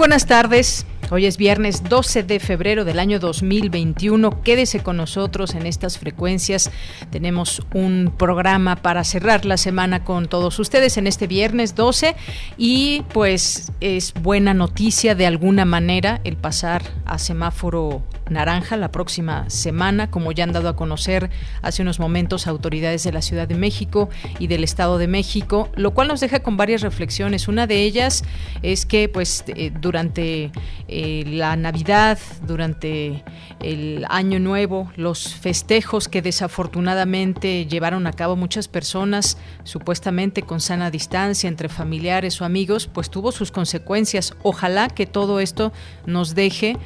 Buenas tardes. Hoy es viernes 12 de febrero del año 2021. Quédese con nosotros en estas frecuencias. Tenemos un programa para cerrar la semana con todos ustedes en este viernes 12 y pues es buena noticia de alguna manera el pasar a semáforo naranja la próxima semana, como ya han dado a conocer hace unos momentos autoridades de la Ciudad de México y del Estado de México, lo cual nos deja con varias reflexiones. Una de ellas es que pues eh, durante eh, la Navidad, durante el Año Nuevo, los festejos que desafortunadamente llevaron a cabo muchas personas, supuestamente con sana distancia entre familiares o amigos, pues tuvo sus consecuencias. Ojalá que todo esto nos deje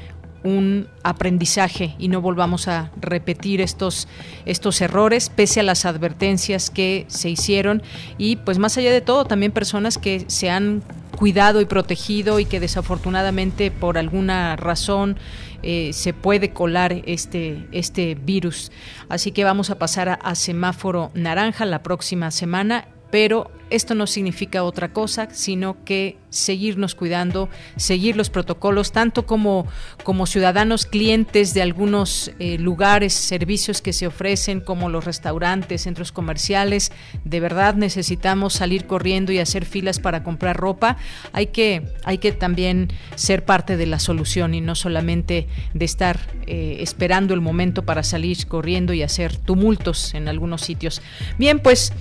un aprendizaje y no volvamos a repetir estos, estos errores pese a las advertencias que se hicieron y pues más allá de todo también personas que se han cuidado y protegido y que desafortunadamente por alguna razón eh, se puede colar este, este virus. Así que vamos a pasar a semáforo naranja la próxima semana pero esto no significa otra cosa, sino que seguirnos cuidando, seguir los protocolos, tanto como, como ciudadanos clientes de algunos eh, lugares, servicios que se ofrecen, como los restaurantes, centros comerciales. De verdad necesitamos salir corriendo y hacer filas para comprar ropa. Hay que, hay que también ser parte de la solución y no solamente de estar eh, esperando el momento para salir corriendo y hacer tumultos en algunos sitios. Bien, pues.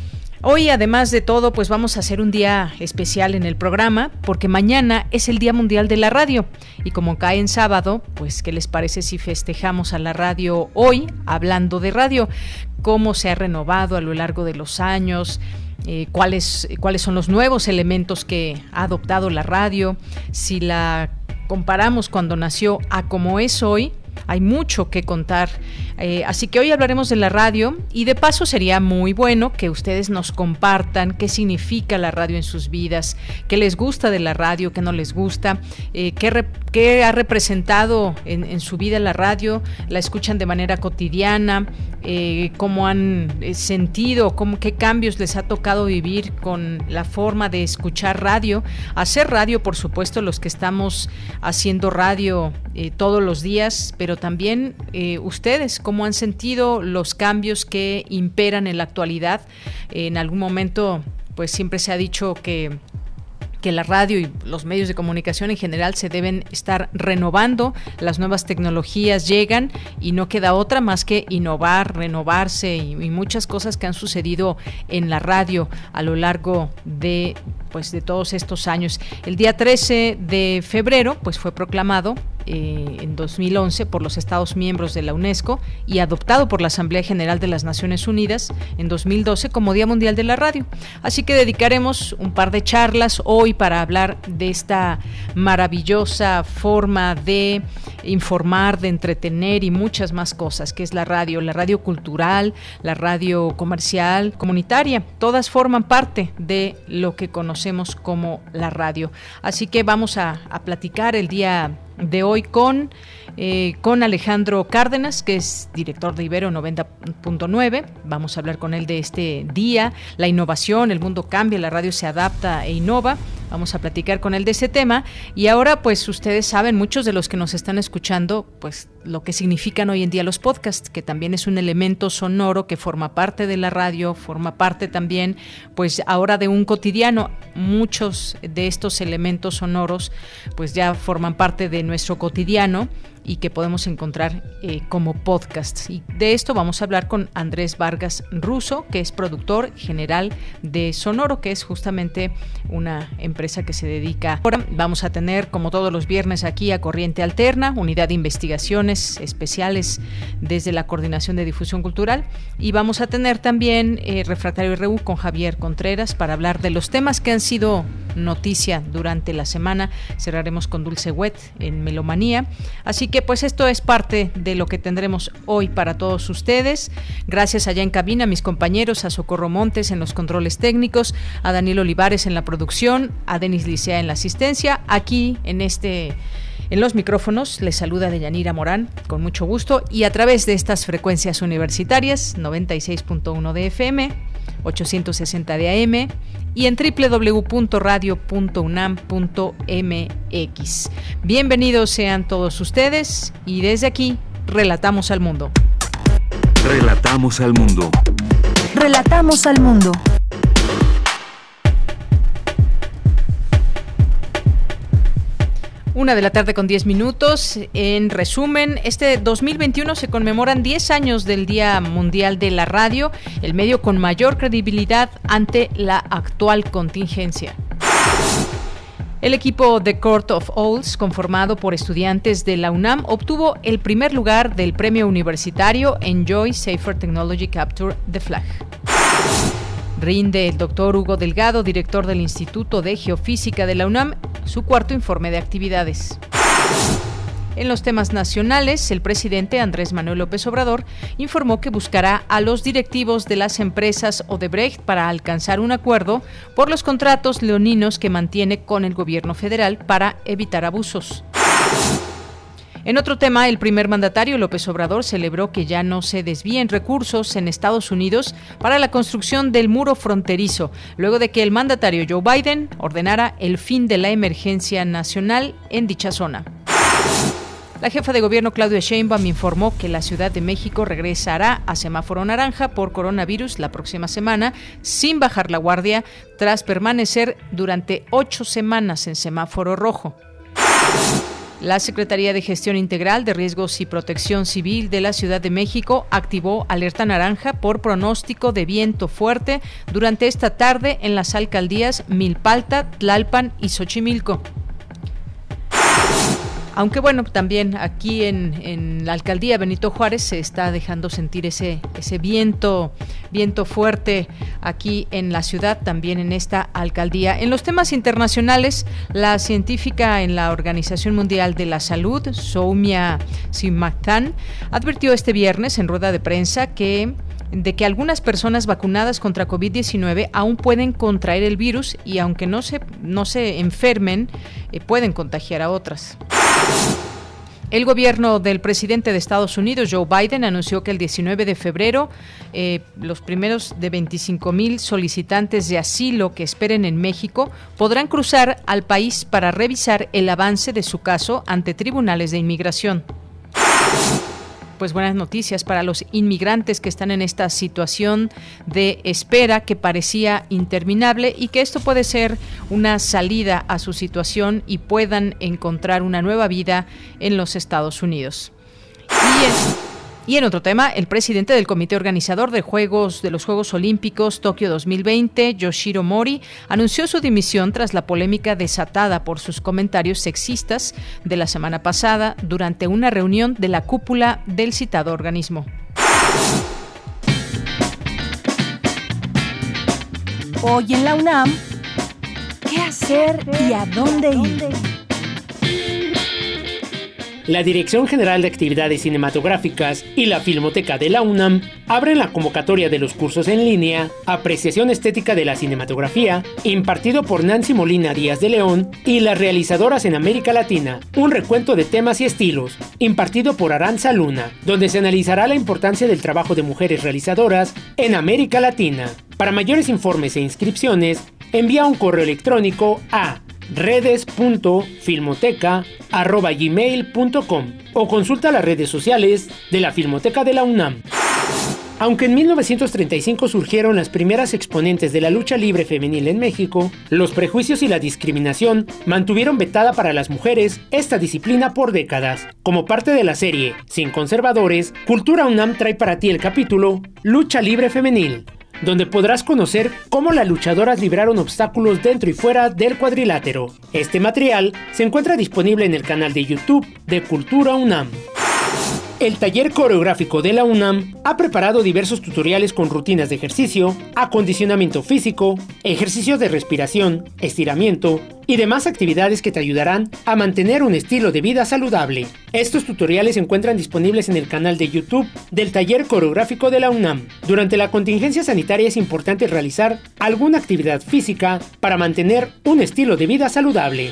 Hoy, además de todo, pues vamos a hacer un día especial en el programa, porque mañana es el Día Mundial de la Radio. Y como cae en sábado, pues, ¿qué les parece si festejamos a la radio hoy, hablando de radio? ¿Cómo se ha renovado a lo largo de los años? Eh, cuáles, cuáles son los nuevos elementos que ha adoptado la radio, si la comparamos cuando nació a como es hoy, hay mucho que contar. Eh, así que hoy hablaremos de la radio y de paso sería muy bueno que ustedes nos compartan qué significa la radio en sus vidas, qué les gusta de la radio, qué no les gusta, eh, qué, ha representado en, su vida la radio, la escuchan de manera cotidiana, eh, cómo han sentido, cómo, qué cambios les ha tocado vivir con la forma de escuchar radio, hacer radio, por supuesto, los que estamos haciendo radio todos los días, pero también eh, ustedes, cómo han sentido los cambios que imperan en la actualidad. En algún momento, pues siempre se ha dicho que que la radio y los medios de comunicación en general se deben estar renovando, las nuevas tecnologías llegan y no queda otra más que innovar, renovarse y, y, muchas cosas que han sucedido en la radio a lo largo de pues de todos estos años. El día 13 de febrero pues fue proclamado eh, en 2011 por los Estados miembros de la UNESCO y adoptado por la Asamblea General de las Naciones Unidas en 2012 como Día Mundial de la Radio. Así que dedicaremos un par de charlas hoy para hablar de esta maravillosa forma de informar, de entretener y muchas más cosas, que es la radio, la radio cultural, la radio comercial, comunitaria. Todas forman parte de lo que conocemos como la radio. Así que vamos a, a platicar el día de hoy con, eh, con Alejandro Cárdenas, que es director de Ibero 90.9. Vamos a hablar con él de este día, la innovación, el mundo cambia, la radio se adapta e innova. Vamos a platicar con él de ese tema. Y ahora, pues ustedes saben, muchos de los que nos están escuchando, pues lo que significan hoy en día los podcasts, que también es un elemento sonoro que forma parte de la radio, forma parte también, pues ahora de un cotidiano. Muchos de estos elementos sonoros, pues ya forman parte de nuestro cotidiano y que podemos encontrar eh, como podcasts. Y de esto vamos a hablar con Andrés Vargas Russo, que es productor general de Sonoro, que es justamente una empresa que se dedica. Ahora vamos a tener, como todos los viernes, aquí a Corriente Alterna, unidad de investigaciones especiales desde la Coordinación de Difusión Cultural. Y vamos a tener también eh, Refractario RU con Javier Contreras para hablar de los temas que han sido noticia durante la semana. Cerraremos con Dulce Wet en Melomanía. Así que pues esto es parte de lo que tendremos hoy para todos ustedes. Gracias allá en cabina a mis compañeros, a Socorro Montes en los controles técnicos, a Daniel Olivares en la producción, a Denis Licea en la asistencia. Aquí en este en los micrófonos les saluda Deyanira Morán con mucho gusto y a través de estas frecuencias universitarias 96.1 de FM, 860 de AM y en www.radio.unam.mx. Bienvenidos sean todos ustedes y desde aquí relatamos al mundo. Relatamos al mundo. Relatamos al mundo. Una de la tarde con 10 minutos. En resumen, este 2021 se conmemoran 10 años del Día Mundial de la Radio, el medio con mayor credibilidad ante la actual contingencia. El equipo The Court of Owls, conformado por estudiantes de la UNAM, obtuvo el primer lugar del premio universitario Enjoy Safer Technology Capture the Flag. Rinde el doctor Hugo Delgado, director del Instituto de Geofísica de la UNAM, su cuarto informe de actividades. En los temas nacionales, el presidente Andrés Manuel López Obrador informó que buscará a los directivos de las empresas Odebrecht para alcanzar un acuerdo por los contratos leoninos que mantiene con el gobierno federal para evitar abusos. En otro tema, el primer mandatario López Obrador celebró que ya no se desvíen recursos en Estados Unidos para la construcción del muro fronterizo, luego de que el mandatario Joe Biden ordenara el fin de la emergencia nacional en dicha zona. La jefa de gobierno Claudia Sheinbaum informó que la Ciudad de México regresará a semáforo naranja por coronavirus la próxima semana sin bajar la guardia tras permanecer durante ocho semanas en semáforo rojo. La Secretaría de Gestión Integral de Riesgos y Protección Civil de la Ciudad de México activó alerta naranja por pronóstico de viento fuerte durante esta tarde en las alcaldías Milpalta, Tlalpan y Xochimilco. Aunque bueno, también aquí en, la alcaldía Benito Juárez se está dejando sentir ese, ese viento, viento fuerte aquí en la ciudad, también en esta alcaldía. En los temas internacionales, la científica en la Organización Mundial de la Salud, Soumya Simaktan, advirtió este viernes en rueda de prensa que de que algunas personas vacunadas contra COVID-19 aún pueden contraer el virus y aunque no se, no se enfermen, eh, pueden contagiar a otras. El gobierno del presidente de Estados Unidos, Joe Biden, anunció que el 19 de febrero eh, los primeros de 25 mil solicitantes de asilo que esperen en México podrán cruzar al país para revisar el avance de su caso ante tribunales de inmigración pues buenas noticias para los inmigrantes que están en esta situación de espera que parecía interminable y que esto puede ser una salida a su situación y puedan encontrar una nueva vida en los Estados Unidos. Y y en otro tema, el presidente del comité organizador de Juegos de los Juegos Olímpicos Tokio 2020, Yoshiro Mori, anunció su dimisión tras la polémica desatada por sus comentarios sexistas de la semana pasada durante una reunión de la cúpula del citado organismo. Hoy en la UNAM, ¿qué hacer y a dónde ir? La Dirección General de Actividades Cinematográficas y la Filmoteca de la UNAM abren la convocatoria de los cursos en línea Apreciación Estética de la Cinematografía, impartido por Nancy Molina Díaz de León y las realizadoras en América Latina, un recuento de temas y estilos, impartido por Aranza Luna, donde se analizará la importancia del trabajo de mujeres realizadoras en América Latina. Para mayores informes e inscripciones, envía un correo electrónico a redes.filmoteca.gmail.com o consulta las redes sociales de la Filmoteca de la UNAM. Aunque en 1935 surgieron las primeras exponentes de la lucha libre femenil en México, los prejuicios y la discriminación mantuvieron vetada para las mujeres esta disciplina por décadas. Como parte de la serie Sin Conservadores, Cultura UNAM trae para ti el capítulo Lucha Libre Femenil, donde podrás conocer cómo las luchadoras libraron obstáculos dentro y fuera del cuadrilátero. Este material se encuentra disponible en el canal de YouTube de Cultura UNAM. El taller coreográfico de la UNAM ha preparado diversos tutoriales con rutinas de ejercicio, acondicionamiento físico, ejercicios de respiración, estiramiento y demás actividades que te ayudarán a mantener un estilo de vida saludable. Estos tutoriales se encuentran disponibles en el canal de YouTube del taller coreográfico de la UNAM. Durante la contingencia sanitaria es importante realizar alguna actividad física para mantener un estilo de vida saludable.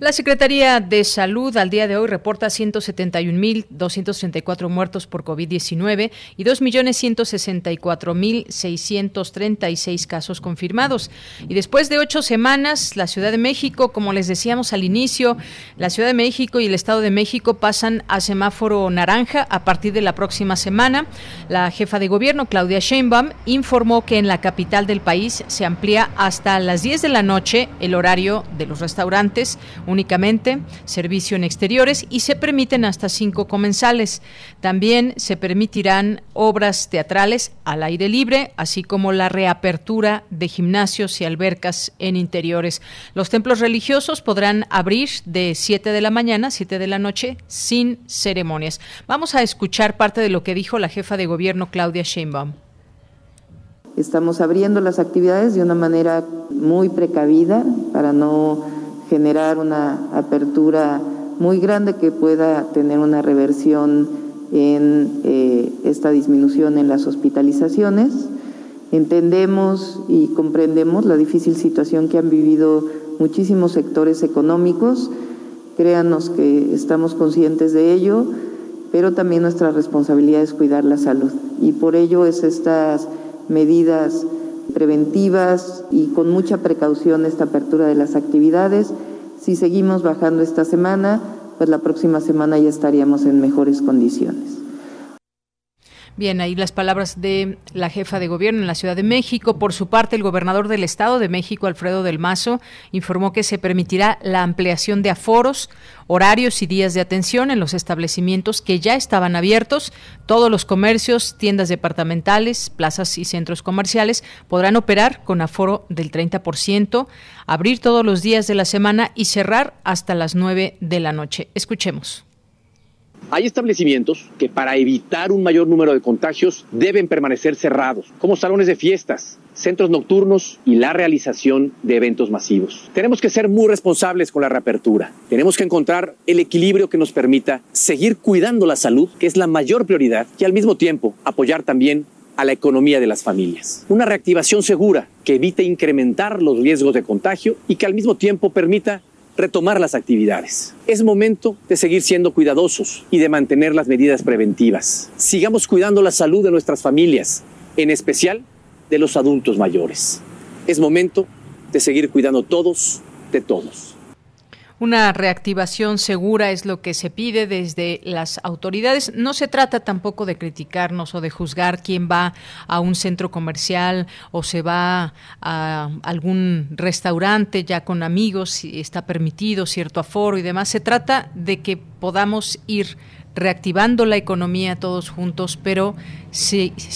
La Secretaría de Salud al día de hoy reporta 171.234 muertos por COVID-19 y 2.164.636 casos confirmados. Y después de ocho semanas, la Ciudad de México, como les decíamos al inicio, la Ciudad de México y el Estado de México pasan a semáforo naranja a partir de la próxima semana. La jefa de gobierno, Claudia Sheinbaum, informó que en la capital del país se amplía hasta las 10 de la noche el horario de los restaurantes únicamente, servicio en exteriores y se permiten hasta cinco comensales. También se permitirán obras teatrales al aire libre, así como la reapertura de gimnasios y albercas en interiores. Los templos religiosos podrán abrir de 7 de la mañana a 7 de la noche sin ceremonias. Vamos a escuchar parte de lo que dijo la jefa de gobierno Claudia Sheinbaum. Estamos abriendo las actividades de una manera muy precavida para no generar una apertura muy grande que pueda tener una reversión en eh, esta disminución en las hospitalizaciones. Entendemos y comprendemos la difícil situación que han vivido muchísimos sectores económicos. Créanos que estamos conscientes de ello, pero también nuestra responsabilidad es cuidar la salud. Y por ello es estas medidas preventivas y con mucha precaución esta apertura de las actividades. Si seguimos bajando esta semana, pues la próxima semana ya estaríamos en mejores condiciones. Bien, ahí las palabras de la jefa de gobierno en la Ciudad de México. Por su parte, el gobernador del Estado de México, Alfredo del Mazo, informó que se permitirá la ampliación de aforos, horarios y días de atención en los establecimientos que ya estaban abiertos. Todos los comercios, tiendas departamentales, plazas y centros comerciales podrán operar con aforo del 30%, abrir todos los días de la semana y cerrar hasta las 9 de la noche. Escuchemos. Hay establecimientos que para evitar un mayor número de contagios deben permanecer cerrados, como salones de fiestas, centros nocturnos y la realización de eventos masivos. Tenemos que ser muy responsables con la reapertura. Tenemos que encontrar el equilibrio que nos permita seguir cuidando la salud, que es la mayor prioridad, y al mismo tiempo apoyar también a la economía de las familias. Una reactivación segura que evite incrementar los riesgos de contagio y que al mismo tiempo permita retomar las actividades. Es momento de seguir siendo cuidadosos y de mantener las medidas preventivas. Sigamos cuidando la salud de nuestras familias, en especial de los adultos mayores. Es momento de seguir cuidando todos de todos. Una reactivación segura es lo que se pide desde las autoridades. No se trata tampoco de criticarnos o de juzgar quién va a un centro comercial o se va a algún restaurante ya con amigos, si está permitido cierto aforo y demás. Se trata de que podamos ir reactivando la economía todos juntos, pero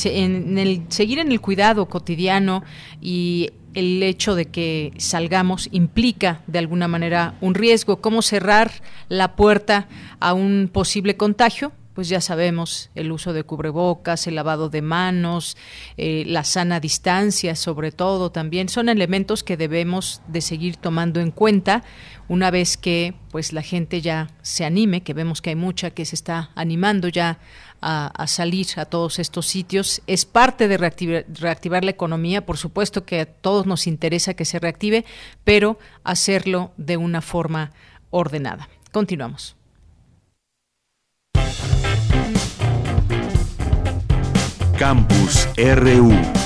en el, seguir en el cuidado cotidiano y el hecho de que salgamos implica de alguna manera un riesgo. ¿Cómo cerrar la puerta a un posible contagio? pues ya sabemos, el uso de cubrebocas, el lavado de manos, eh, la sana distancia, sobre todo también, son elementos que debemos de seguir tomando en cuenta una vez que pues la gente ya se anime, que vemos que hay mucha que se está animando ya a, salir a todos estos sitios. Es parte de reactivar, reactivar la economía, por supuesto que a todos nos interesa que se reactive, pero hacerlo de una forma ordenada. Continuamos. Campus RU.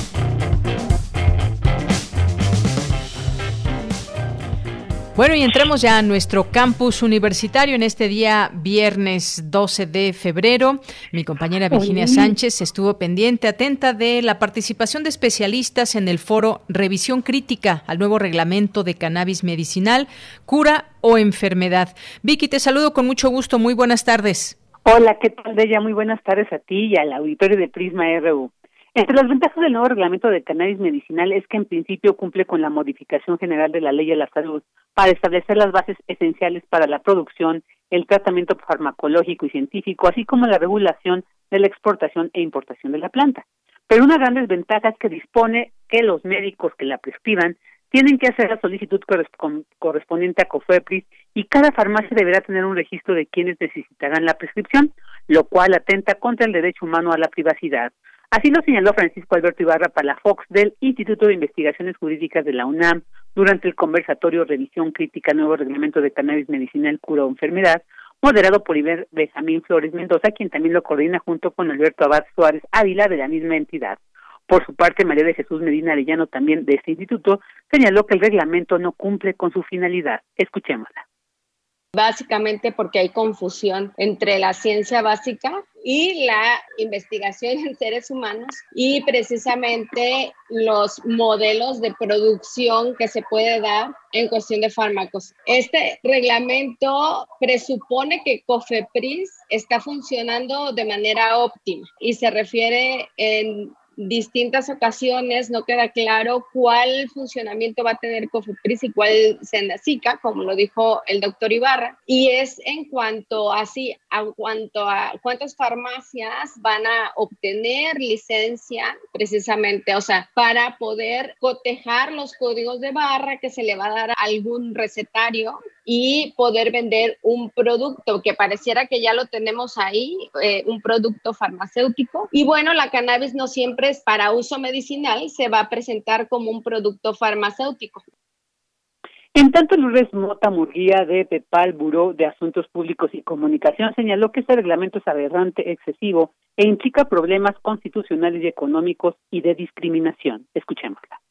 Bueno, y entremos ya a nuestro campus universitario en este día viernes 12 de febrero. Mi compañera Virginia Sánchez estuvo pendiente, atenta de la participación de especialistas en el foro Revisión Crítica al nuevo reglamento de cannabis medicinal, cura o enfermedad. Vicky, te saludo con mucho gusto. Muy buenas tardes. Hola, ¿qué tal, Bella? Muy buenas tardes a ti y al auditorio de Prisma RU. Entre las ventajas del nuevo reglamento de cannabis medicinal es que en principio cumple con la modificación general de la ley de la salud para establecer las bases esenciales para la producción, el tratamiento farmacológico y científico, así como la regulación de la exportación e importación de la planta. Pero una gran desventaja es que dispone que los médicos que la prescriban tienen que hacer la solicitud correspondiente a COFEPRIS y cada farmacia deberá tener un registro de quienes necesitarán la prescripción, lo cual atenta contra el derecho humano a la privacidad. Así lo señaló Francisco Alberto Ibarra Palafox del Instituto de Investigaciones Jurídicas de la UNAM durante el conversatorio Revisión Crítica Nuevo Reglamento de Cannabis Medicinal Cura o Enfermedad, moderado por Iber Benjamín Flores Mendoza, quien también lo coordina junto con Alberto Abad Suárez Ávila de la misma entidad. Por su parte, María de Jesús Medina Arellano, también de este instituto, señaló que el reglamento no cumple con su finalidad. Escuchémosla básicamente porque hay confusión entre la ciencia básica y la investigación en seres humanos y precisamente los modelos de producción que se puede dar en cuestión de fármacos. Este reglamento presupone que COFEPRIS está funcionando de manera óptima y se refiere en distintas ocasiones no queda claro cuál funcionamiento va a tener COFEPRIS y cuál SENDACICA, como lo dijo el doctor Ibarra, y es en cuanto a, a cuanto a cuántas farmacias van a obtener licencia precisamente, o sea, para poder cotejar los códigos de barra que se le va a dar a algún recetario y poder vender un producto que pareciera que ya lo tenemos ahí, eh, un producto farmacéutico. Y bueno, la cannabis no siempre es para uso medicinal, se va a presentar como un producto farmacéutico. En tanto, Lourdes Mota Murguía de PEPAL, Buró de Asuntos Públicos y Comunicación, señaló que este reglamento es aberrante, excesivo e implica problemas constitucionales y económicos y de discriminación. Escuchémosla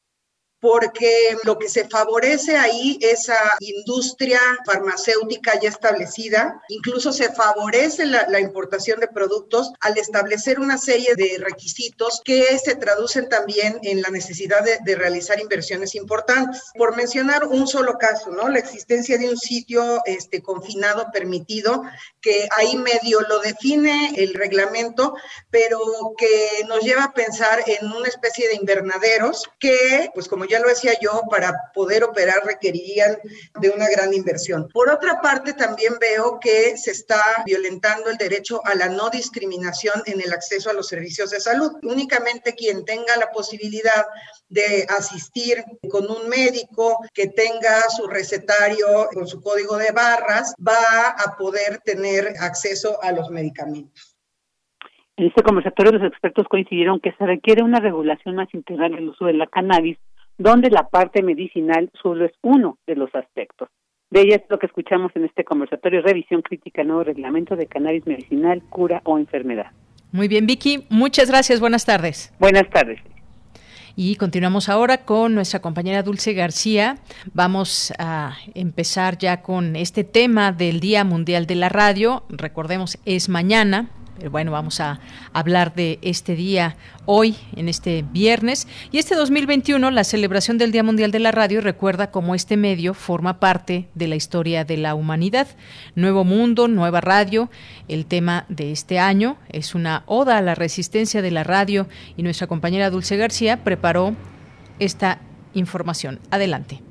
porque lo que se favorece ahí es a industria farmacéutica ya establecida, incluso se favorece la, importación de productos al establecer una serie de requisitos que se traducen también en la necesidad de, realizar inversiones importantes. Por mencionar un solo caso, ¿no? La existencia de un sitio este, confinado permitido, que ahí medio lo define el reglamento, pero que nos lleva a pensar en una especie de invernaderos que, pues como ya lo decía yo, para poder operar requerirían de una gran inversión. Por otra parte, también veo que se está violentando el derecho a la no discriminación en el acceso a los servicios de salud. Únicamente quien tenga la posibilidad de asistir con un médico que tenga su recetario con su código de barras va a poder tener acceso a los medicamentos. En este conversatorio los expertos coincidieron que se requiere una regulación más integral del uso de la cannabis donde la parte medicinal solo es uno de los aspectos. De ella es lo que escuchamos en este conversatorio, revisión crítica, nuevo reglamento de cannabis medicinal, cura o enfermedad. Muy bien, Vicky, muchas gracias, buenas tardes. Buenas tardes. Y continuamos ahora con nuestra compañera Dulce García. Vamos a empezar ya con este tema del Día Mundial de la Radio. Recordemos, es mañana, pero bueno, vamos a hablar de este día hoy, en este viernes. Y este 2021, la celebración del Día Mundial de la Radio recuerda cómo este medio forma parte de la historia de la humanidad. Nuevo Mundo, Nueva Radio. El tema de este año es una oda a la resistencia de la radio y nuestra compañera Dulce García preparó esta información. Adelante.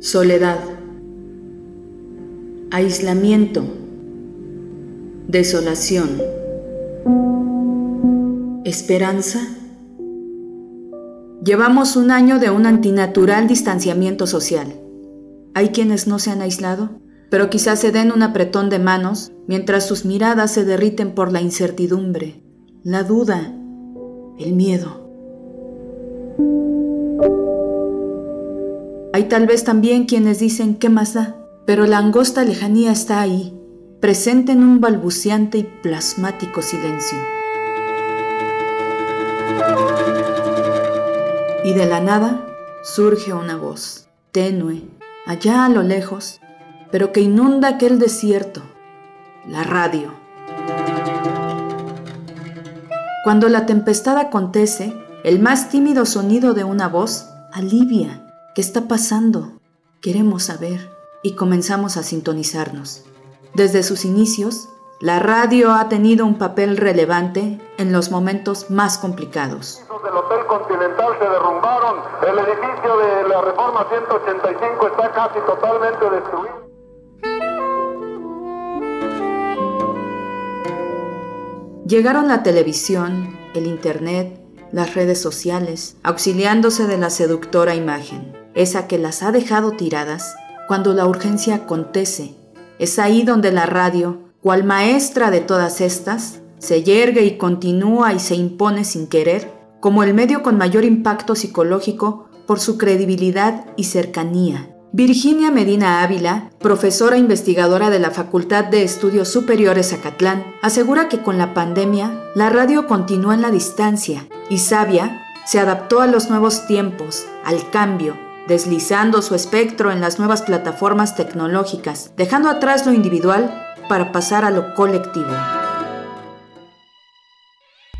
Soledad aislamiento, desolación, esperanza. Llevamos un año de un antinatural distanciamiento social. Hay quienes no se han aislado, pero quizás se den un apretón de manos mientras sus miradas se derriten por la incertidumbre, la duda, el miedo. Hay tal vez también quienes dicen qué más da, pero la angosta lejanía está ahí, presente en un balbuceante y plasmático silencio. Y de la nada surge una voz, tenue, allá a lo lejos, pero que inunda aquel desierto, la radio. Cuando la tempestad acontece, el más tímido sonido de una voz alivia ¿Qué está pasando? Queremos saber y comenzamos a sintonizarnos. Desde sus inicios, la radio ha tenido un papel relevante en los momentos más complicados. El Hotel Continental se derrumbaron, el edificio de la Reforma 185 está casi totalmente destruido. Llegaron la televisión, el internet, las redes sociales, auxiliándose de la seductora imagen esa que las ha dejado tiradas cuando la urgencia acontece. Es ahí donde la radio, cual maestra de todas estas, se yergue y continúa y se impone sin querer, como el medio con mayor impacto psicológico por su credibilidad y cercanía. Virginia Medina Ávila, profesora investigadora de la Facultad de Estudios Superiores Acatlán, asegura que con la pandemia la radio continúa en la distancia y Sabia se adaptó a los nuevos tiempos, al cambio, deslizando su espectro en las nuevas plataformas tecnológicas, dejando atrás lo individual para pasar a lo colectivo.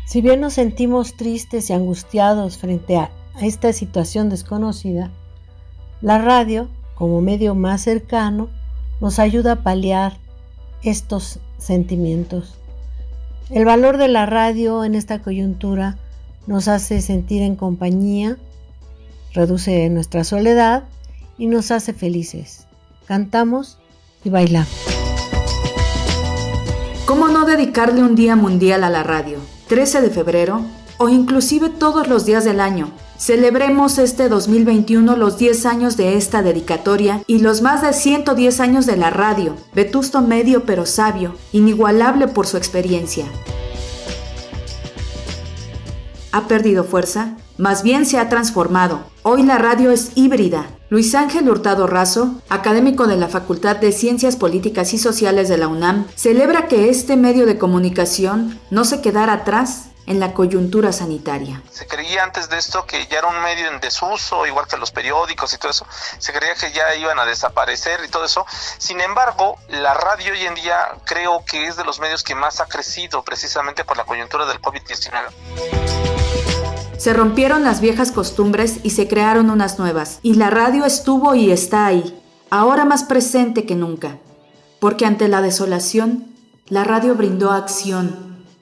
Si bien nos sentimos tristes y angustiados frente a, esta situación desconocida, la radio, como medio más cercano, nos ayuda a paliar estos sentimientos. El valor de la radio en esta coyuntura nos hace sentir en compañía reduce nuestra soledad y nos hace felices. Cantamos y bailamos. ¿Cómo no dedicarle un día mundial a la radio? 13 de febrero o inclusive todos los días del año. Celebremos este 2021 los 10 años de esta dedicatoria y los más de 110 años de la radio, vetusto medio pero sabio, inigualable por su experiencia. ¿Ha perdido fuerza? Más bien se ha transformado. Hoy la radio es híbrida. Luis Ángel Hurtado Razo, académico de la Facultad de Ciencias Políticas y Sociales de la UNAM, celebra que este medio de comunicación no se quedara atrás en la coyuntura sanitaria. Se creía antes de esto que ya era un medio en desuso, igual que los periódicos y todo eso. Se creía que ya iban a desaparecer y todo eso. Sin embargo, la radio hoy en día creo que es de los medios que más ha crecido precisamente por la coyuntura del COVID-19. Se rompieron las viejas costumbres y se crearon unas nuevas, y la radio estuvo y está ahí, ahora más presente que nunca, porque ante la desolación, la radio brindó acción,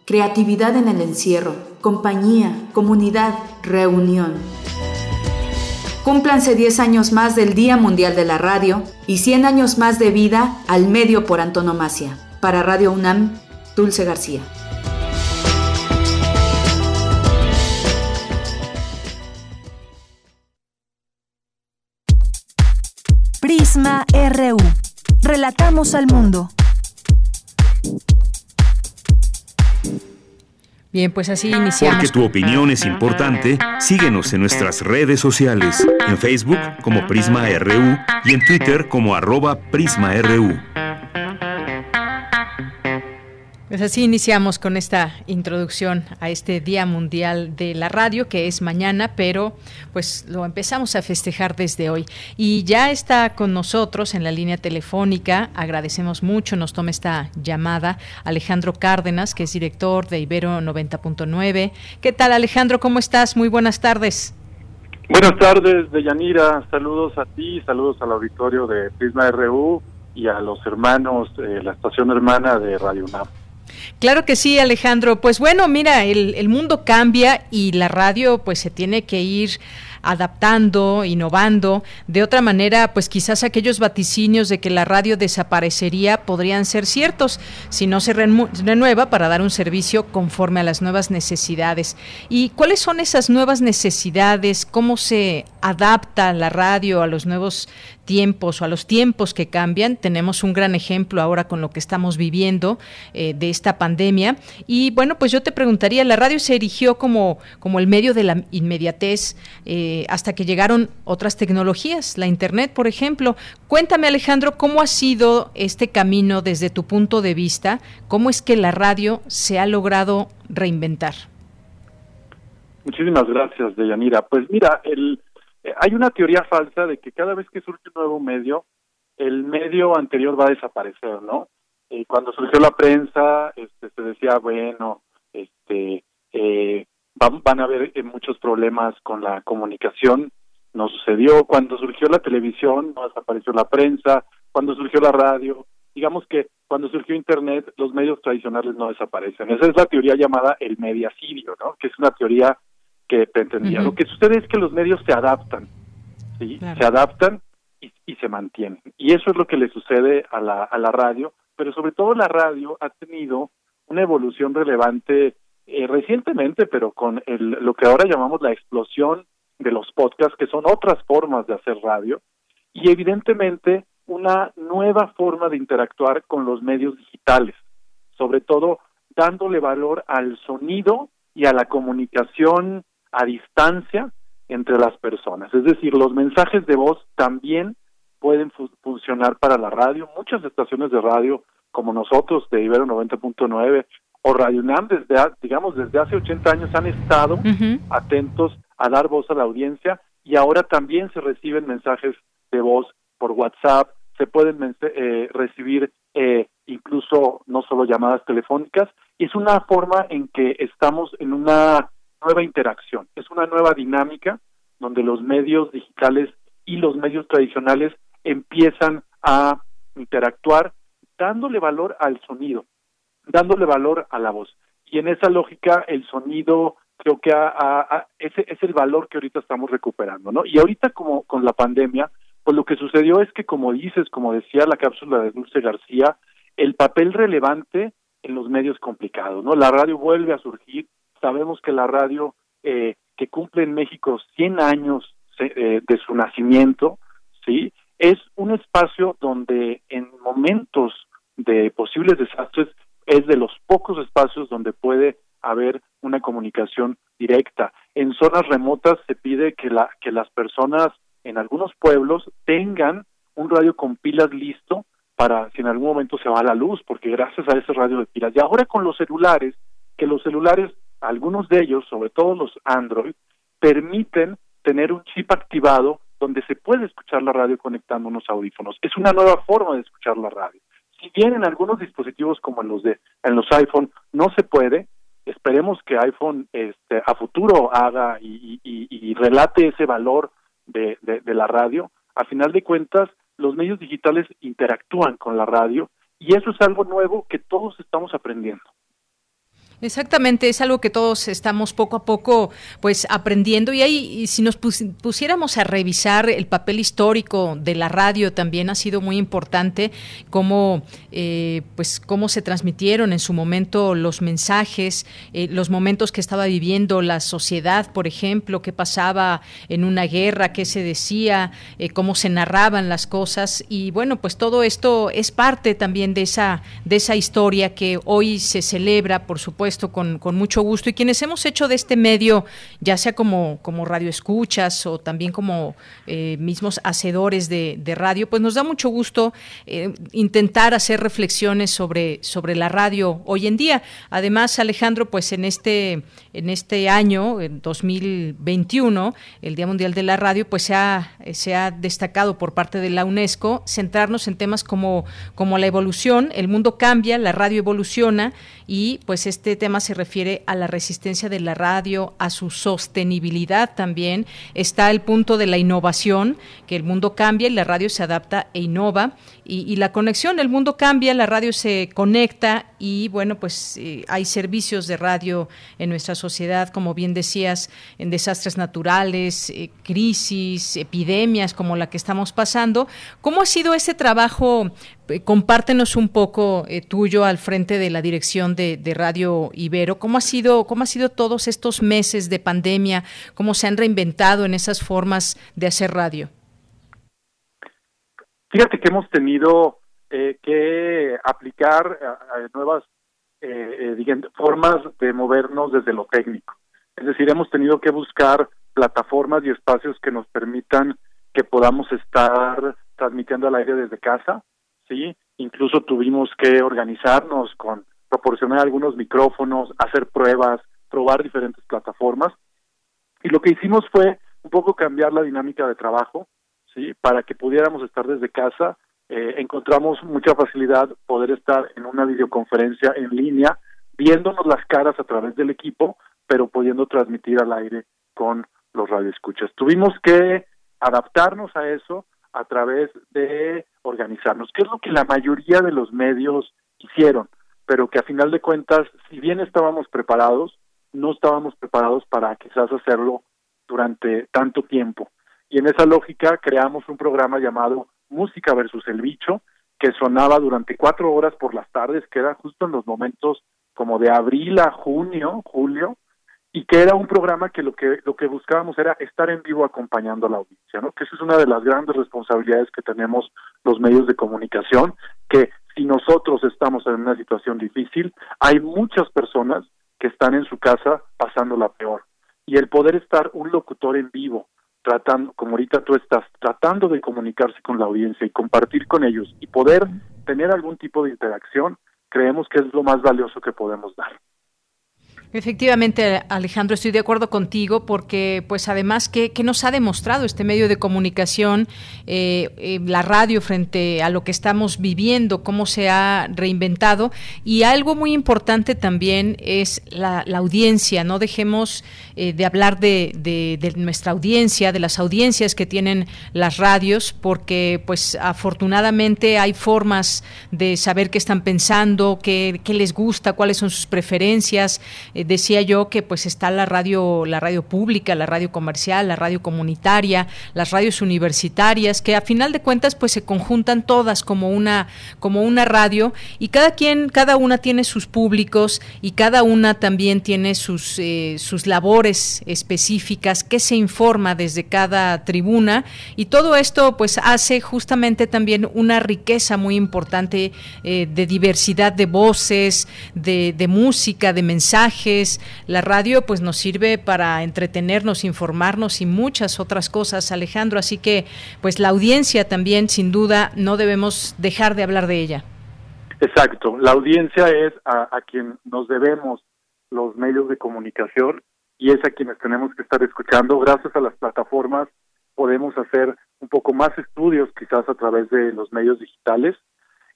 creatividad en el encierro, compañía, comunidad, reunión. Cúmplanse 10 años más del Día Mundial de la Radio y 100 años más de vida al medio por antonomasia. Para Radio UNAM, Dulce García. Prisma RU. Relatamos al mundo. Bien, pues así iniciamos. Porque tu opinión es importante, síguenos en nuestras redes sociales, en Facebook como Prisma RU y en Twitter como arroba PrismaRU. Pues así iniciamos con esta introducción a este Día Mundial de la Radio, que es mañana, pero pues lo empezamos a festejar desde hoy. Y ya está con nosotros en la línea telefónica, agradecemos mucho, nos toma esta llamada Alejandro Cárdenas, que es director de Ibero 90.9. ¿Qué tal Alejandro? ¿Cómo estás? Muy buenas tardes. Buenas tardes, Deyanira. Saludos a ti, saludos al auditorio de Prisma RU y a los hermanos de la estación hermana de Radio UNAM. Claro que sí, Alejandro. Pues bueno, mira, el, mundo cambia y la radio pues se tiene que ir adaptando, innovando. De otra manera, pues quizás aquellos vaticinios de que la radio desaparecería podrían ser ciertos si no se renueva para dar un servicio conforme a las nuevas necesidades. ¿Y cuáles son esas nuevas necesidades? ¿Cómo se adapta la radio a los nuevos tiempos o a los tiempos que cambian. Tenemos un gran ejemplo ahora con lo que estamos viviendo eh, de esta pandemia. Y bueno, pues yo te preguntaría, la radio se erigió como, como el medio de la inmediatez eh, hasta que llegaron otras tecnologías, la Internet, por ejemplo. Cuéntame, Alejandro, ¿cómo ha sido este camino desde tu punto de vista? ¿Cómo es que la radio se ha logrado reinventar? Muchísimas gracias, Deyanira. Pues mira, el, hay una teoría falsa de que cada vez que surge un nuevo medio, el medio anterior va a desaparecer, ¿no? Y cuando surgió la prensa, este, se decía, bueno, este, eh, van, a haber eh, muchos problemas con la comunicación. No sucedió. Cuando surgió la televisión, no desapareció la prensa. Cuando surgió la radio, digamos que cuando surgió Internet, los medios tradicionales no desaparecen. Esa es la teoría llamada el mediacidio, ¿no? Que es una teoría que pretendía. Lo que sucede es que los medios se adaptan, ¿sí? Se adaptan y, se mantienen. Y eso es lo que le sucede a la, a la radio, pero sobre todo la radio ha tenido una evolución relevante eh, recientemente, pero con el, lo que ahora llamamos la explosión de los podcasts, que son otras formas de hacer radio, y evidentemente una nueva forma de interactuar con los medios digitales, sobre todo dándole valor al sonido y a la comunicación a distancia entre las personas. Es decir, los mensajes de voz también pueden funcionar para la radio. Muchas estaciones de radio, como nosotros de Ibero 90.9 o Radio UNAM, desde, digamos, desde hace 80 años han estado atentos a dar voz a la audiencia y ahora también se reciben mensajes de voz por WhatsApp, se pueden eh, recibir eh, incluso no solo llamadas telefónicas, y es una forma en que estamos en una nueva interacción, es una nueva dinámica donde los medios digitales y los medios tradicionales empiezan a interactuar dándole valor al sonido, dándole valor a la voz. Y en esa lógica el sonido creo que ese es el valor que ahorita estamos recuperando, ¿no? Y ahorita como con la pandemia, pues lo que sucedió es que como dices, como decía la cápsula de Dulce García, el papel relevante en los medios complicados, ¿no? La radio vuelve a surgir, sabemos que la radio eh, que cumple en México 100 años eh, de su nacimiento, ¿sí? Es un espacio donde en momentos de posibles desastres es de los pocos espacios donde puede haber una comunicación directa. En zonas remotas se pide que la que las personas en algunos pueblos tengan un radio con pilas listo para si en algún momento se va la luz, porque gracias a ese radio de pilas. Y ahora con los celulares, que los celulares algunos de ellos, sobre todo los Android, permiten tener un chip activado donde se puede escuchar la radio conectando unos audífonos. Es una nueva forma de escuchar la radio. Si bien en algunos dispositivos como en los de en los iPhone no se puede, esperemos que iPhone este, a futuro haga y, y, relate ese valor de, de la radio. A final de cuentas, los medios digitales interactúan con la radio y eso es algo nuevo que todos estamos aprendiendo. Exactamente, es algo que todos estamos poco a poco pues aprendiendo. Y ahí si nos pusiéramos a revisar el papel histórico de la radio también ha sido muy importante cómo eh, pues cómo se transmitieron en su momento los mensajes, eh, los momentos que estaba viviendo la sociedad, por ejemplo, qué pasaba en una guerra, qué se decía, eh, cómo se narraban las cosas. Y bueno pues todo esto es parte también de esa de esa historia que hoy se celebra por supuesto con, con, mucho gusto. Y quienes hemos hecho de este medio, ya sea como, como radioescuchas o también como eh, mismos hacedores de, radio, pues nos da mucho gusto eh, intentar hacer reflexiones sobre, sobre la radio hoy en día. Además, Alejandro, pues en este, en este año, en 2021, el Día Mundial de la Radio, pues se ha, se ha destacado por parte de la UNESCO centrarnos en temas como, como la evolución, el mundo cambia, la radio evoluciona y pues este tema se refiere a la resistencia de la radio, a su sostenibilidad también. Está el punto de la innovación, que el mundo cambia y la radio se adapta e innova. Y, la conexión, el mundo cambia, la radio se conecta y bueno, pues eh, hay servicios de radio en nuestra sociedad, como bien decías, en desastres naturales, eh, crisis, epidemias como la que estamos pasando. ¿Cómo ha sido ese trabajo? Eh, compártenos un poco tuyo al frente de la dirección de, de, Radio Ibero. ¿Cómo ha sido, cómo ha sido todos estos meses de pandemia? ¿Cómo se han reinventado en esas formas de hacer radio? Fíjate que hemos tenido eh, que aplicar eh, nuevas eh, formas de movernos desde lo técnico. Es decir, hemos tenido que buscar plataformas y espacios que nos permitan que podamos estar transmitiendo al aire desde casa, ¿sí? Incluso tuvimos que organizarnos con proporcionar algunos micrófonos, hacer pruebas, probar diferentes plataformas. Y lo que hicimos fue un poco cambiar la dinámica de trabajo, ¿sí? Para que pudiéramos estar desde casa, eh, encontramos mucha facilidad poder estar en una videoconferencia en línea, viéndonos las caras a través del equipo, pero pudiendo transmitir al aire con los radioescuchas. Tuvimos que adaptarnos a eso a través de organizarnos, que es lo que la mayoría de los medios hicieron, pero que a final de cuentas, si bien estábamos preparados, no estábamos preparados para quizás hacerlo durante tanto tiempo. Y en esa lógica creamos un programa llamado Música versus el Bicho, que sonaba durante cuatro horas por las tardes, que era justo en los momentos como de abril a junio, julio, y que era un programa que lo que lo que buscábamos era estar en vivo acompañando a la audiencia, ¿no? Que esa es una de las grandes responsabilidades que tenemos los medios de comunicación, que si nosotros estamos en una situación difícil, hay muchas personas que están en su casa pasando la peor. Y el poder estar un locutor en vivo tratando, como ahorita tú estás, tratando de comunicarse con la audiencia y compartir con ellos y poder tener algún tipo de interacción, creemos que es lo más valioso que podemos dar. Efectivamente, Alejandro, estoy de acuerdo contigo porque, pues, además, ¿qué, nos ha demostrado este medio de comunicación, eh, eh, la radio frente a lo que estamos viviendo, cómo se ha reinventado? Y algo muy importante también es la, audiencia. No dejemos eh, de hablar de, de, nuestra audiencia, de las audiencias que tienen las radios, porque, pues, afortunadamente hay formas de saber qué están pensando, qué, qué les gusta, cuáles son sus preferencias decía yo que pues está la radio, la radio pública, la radio comercial, la radio comunitaria, las radios universitarias, que a final de cuentas pues se conjuntan todas como una, como una radio y cada quien, cada una tiene sus públicos y cada una también tiene sus, eh, sus labores específicas que se informa desde cada tribuna y todo esto pues hace justamente también una riqueza muy importante eh, de diversidad de voces, de música, de mensajes, la radio pues nos sirve para entretenernos, informarnos y muchas otras cosas, Alejandro, así que pues la audiencia también sin duda no debemos dejar de hablar de ella. Exacto, la audiencia es a, a quien nos debemos los medios de comunicación y es a quienes tenemos que estar escuchando. Gracias a las plataformas podemos hacer un poco más estudios quizás a través de los medios digitales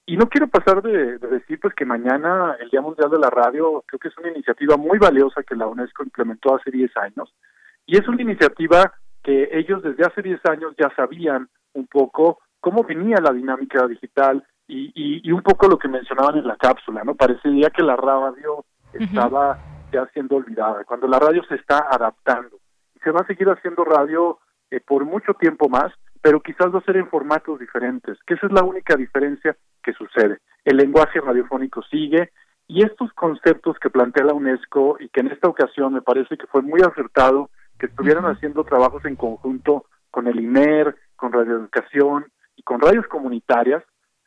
y no quiero pasar de, decir pues que mañana el Día Mundial de la Radio creo que es una iniciativa muy valiosa que la UNESCO implementó hace 10 años y es una iniciativa que ellos desde hace 10 años ya sabían un poco cómo venía la dinámica digital y, y, un poco lo que mencionaban en la cápsula, ¿no? Parecía que la radio estaba ya siendo olvidada, cuando la radio se está adaptando. Se va a seguir haciendo radio eh, por mucho tiempo más, pero quizás va a ser en formatos diferentes, que esa es la única diferencia que sucede. El lenguaje radiofónico sigue y estos conceptos que plantea la UNESCO y que en esta ocasión me parece que fue muy acertado que estuvieran haciendo trabajos en conjunto con el INER, con Radioeducación y con radios comunitarias,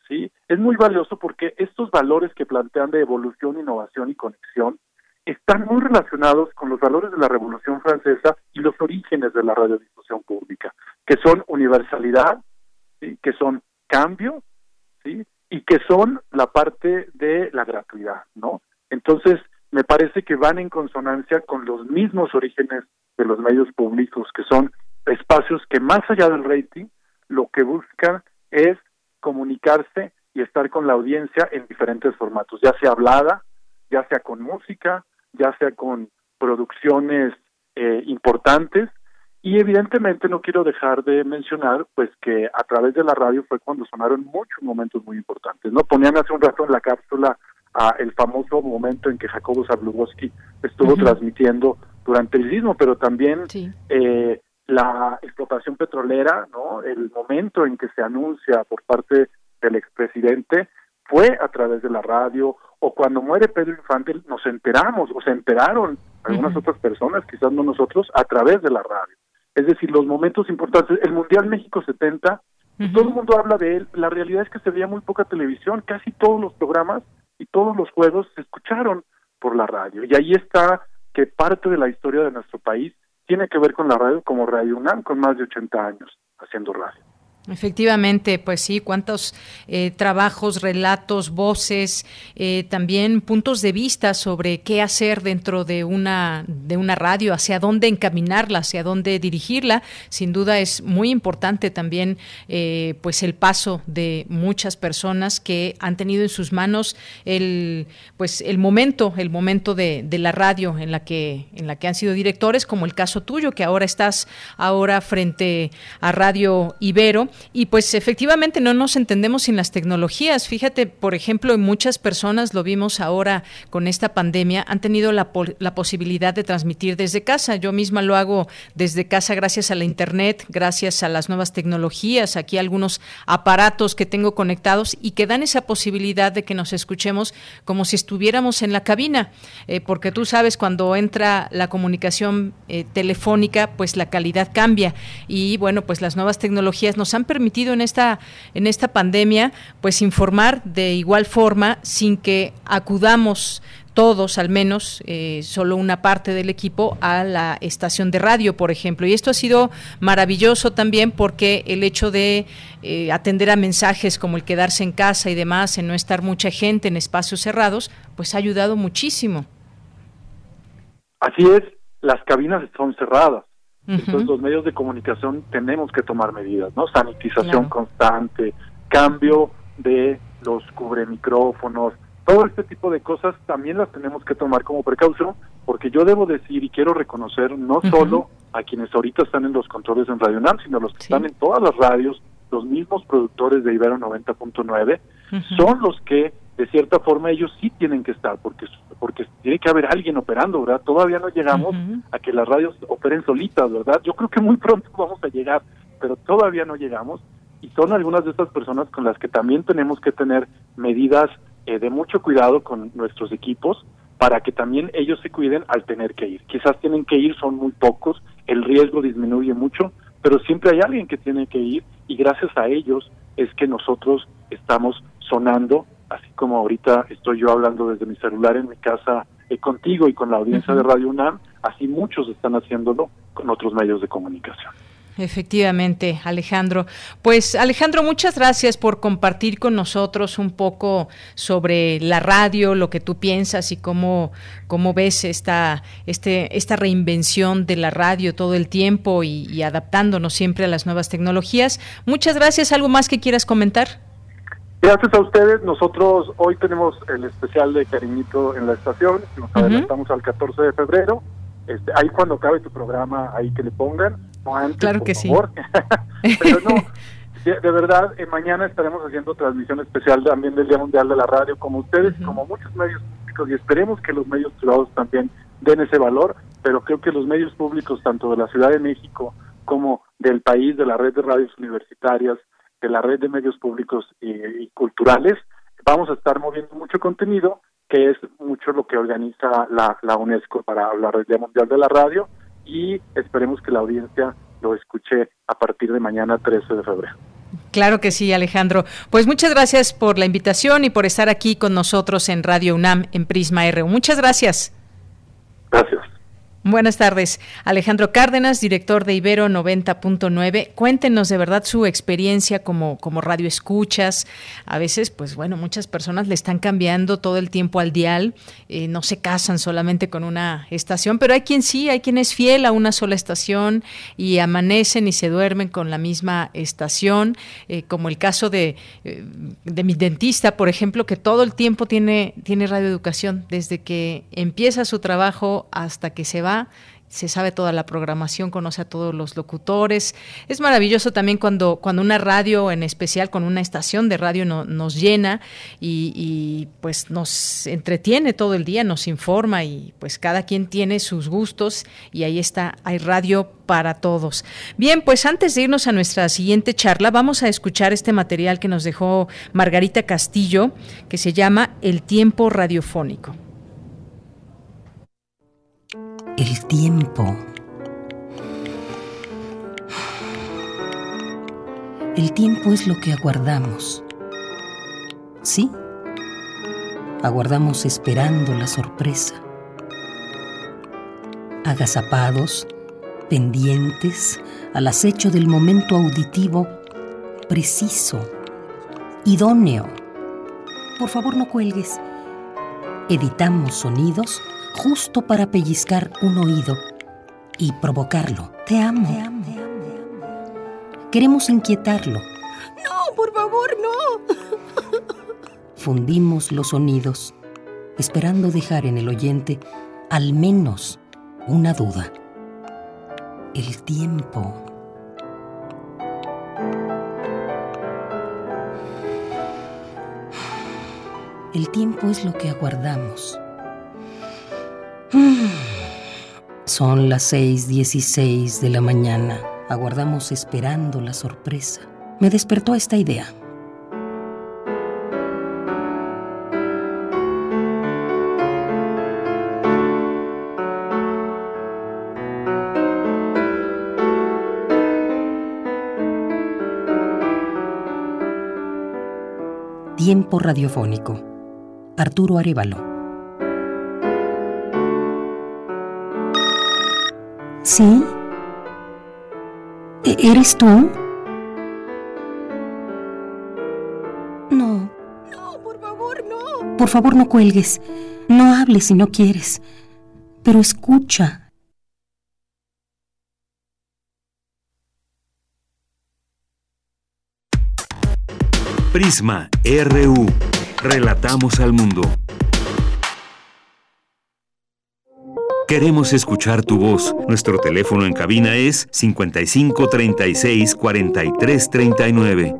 ¿sí? Es muy valioso porque estos valores que plantean de evolución, innovación y conexión están muy relacionados con los valores de la Revolución Francesa y los orígenes de la radiodifusión pública, que son universalidad, que son cambio, ¿sí? y que son la parte de la gratuidad, ¿no? Entonces, me parece que van en consonancia con los mismos orígenes de los medios públicos, que son espacios que más allá del rating, lo que buscan es comunicarse y estar con la audiencia en diferentes formatos, ya sea hablada, ya sea con música, ya sea con producciones eh, importantes y evidentemente no quiero dejar de mencionar pues que a través de la radio fue cuando sonaron muchos momentos muy importantes. No ponían hace un rato en la cápsula a el famoso momento en que Jacobo Zabludowski estuvo transmitiendo durante el sismo, pero también eh, la explotación petrolera, ¿no? El momento en que se anuncia por parte del expresidente fue a través de la radio o cuando muere Pedro Infante nos enteramos o se enteraron algunas otras personas, quizás no nosotros, a través de la radio. Es decir, los momentos importantes, el Mundial México 70, todo el mundo habla de él, la realidad es que se veía muy poca televisión, casi todos los programas y todos los juegos se escucharon por la radio. Y ahí está que parte de la historia de nuestro país tiene que ver con la radio como Radio UNAM, con más de 80 años haciendo radio. Efectivamente, pues sí, cuántos eh, trabajos, relatos, voces, eh, también puntos de vista sobre qué hacer dentro de una de una radio, hacia dónde encaminarla, hacia dónde dirigirla. Sin duda es muy importante también, eh, pues el paso de muchas personas que han tenido en sus manos el, pues el momento, el momento de, de la radio en la que en la que han sido directores, como el caso tuyo, que ahora estás ahora frente a Radio Ibero y pues efectivamente no nos entendemos sin las tecnologías. Fíjate, por ejemplo, muchas personas, lo vimos ahora con esta pandemia, han tenido la, la posibilidad de transmitir desde casa. Yo misma lo hago desde casa gracias a la Internet, gracias a las nuevas tecnologías, aquí algunos aparatos que tengo conectados y que dan esa posibilidad de que nos escuchemos como si estuviéramos en la cabina, eh, porque tú sabes, cuando entra la comunicación eh, telefónica, pues la calidad cambia y bueno, pues las nuevas tecnologías nos han permitido en esta, en esta pandemia, pues informar de igual forma sin que acudamos todos, al menos, eh, solo una parte del equipo, a la estación de radio, por ejemplo. Y esto ha sido maravilloso también porque el hecho de eh, atender a mensajes como el quedarse en casa y demás, en no estar mucha gente en espacios cerrados, pues ha ayudado muchísimo. Así es, las cabinas son cerradas. Entonces los medios de comunicación tenemos que tomar medidas, ¿no? Sanitización constante, cambio de los cubremicrófonos, todo este tipo de cosas también las tenemos que tomar como precaución, porque yo debo decir y quiero reconocer no solo a quienes ahorita están en los controles en Radio NAM, sino a los que están en todas las radios, los mismos productores de Ibero 90.9, son los que de cierta forma ellos sí tienen que estar, porque, porque tiene que haber alguien operando, ¿verdad? Todavía no llegamos a que las radios operen solitas, ¿verdad? Yo creo que muy pronto vamos a llegar, pero todavía no llegamos y son algunas de estas personas con las que también tenemos que tener medidas eh, de mucho cuidado con nuestros equipos para que también ellos se cuiden al tener que ir. Quizás tienen que ir, son muy pocos, el riesgo disminuye mucho, pero siempre hay alguien que tiene que ir y gracias a ellos es que nosotros estamos sonando así como ahorita estoy yo hablando desde mi celular en mi casa eh, contigo y con la audiencia de Radio UNAM, así muchos están haciéndolo con otros medios de comunicación. Efectivamente, Alejandro. Pues Alejandro, muchas gracias por compartir con nosotros un poco sobre la radio, lo que tú piensas y cómo, cómo ves esta, este, esta reinvención de la radio todo el tiempo y, y adaptándonos siempre a las nuevas tecnologías. Muchas gracias. ¿Algo más que quieras comentar? Gracias a ustedes. Nosotros hoy tenemos el especial de Cariñito en la estación. Nos adelantamos al 14 de febrero. Este, ahí cuando acabe tu programa, ahí que le pongan. claro que sí. Pero no, de, verdad, eh, mañana estaremos haciendo transmisión especial también del Día Mundial de la Radio, como ustedes, como muchos medios públicos, y esperemos que los medios privados también den ese valor, pero creo que los medios públicos, tanto de la Ciudad de México como del país, de la red de radios universitarias, de la red de medios públicos y, culturales, vamos a estar moviendo mucho contenido, que es mucho lo que organiza la, la UNESCO para la Red Mundial de la Radio, y esperemos que la audiencia lo escuche a partir de mañana 13 de febrero. Claro que sí, Alejandro. Pues muchas gracias por la invitación y por estar aquí con nosotros en Radio UNAM en Prisma RU. Muchas gracias. Gracias. Buenas tardes. Alejandro Cárdenas, director de Ibero 90.9. Cuéntenos de verdad su experiencia como, como radio escuchas. A veces, pues bueno, muchas personas le están cambiando todo el tiempo al dial. Eh, no se casan solamente con una estación, pero hay quien sí, hay quien es fiel a una sola estación y amanecen y se duermen con la misma estación, eh, como el caso de, eh, de mi dentista, por ejemplo, que todo el tiempo tiene, tiene radioeducación, desde que empieza su trabajo hasta que se va se sabe toda la programación, conoce a todos los locutores. Es maravilloso también cuando, cuando una radio, en especial con una estación de radio, nos llena y, pues nos entretiene todo el día, nos informa y pues cada quien tiene sus gustos y ahí está, hay radio para todos. Bien, pues antes de irnos a nuestra siguiente charla, vamos a escuchar este material que nos dejó Margarita Castillo, que se llama El tiempo radiofónico. El tiempo. El tiempo es lo que aguardamos. ¿Sí? Aguardamos esperando la sorpresa. Agazapados, pendientes, al acecho del momento auditivo preciso, idóneo. Por favor, no cuelgues. Editamos sonidos justo para pellizcar un oído y provocarlo. Te amo. Te amo. Queremos inquietarlo. No, por favor, no. Fundimos los sonidos, esperando dejar en el oyente al menos una duda. El tiempo. El tiempo es lo que aguardamos son las 6:16 de la mañana. Aguardamos esperando la sorpresa. Me despertó esta idea. Tiempo radiofónico. Arturo Arevalo. ¿Sí? ¿E-, ¿Eres tú? No. No, por favor, no. Por favor, no cuelgues. No hables si no quieres. Pero escucha. Prisma RU. Relatamos al mundo. Queremos escuchar tu voz. Nuestro teléfono en cabina es 55 36 43 39.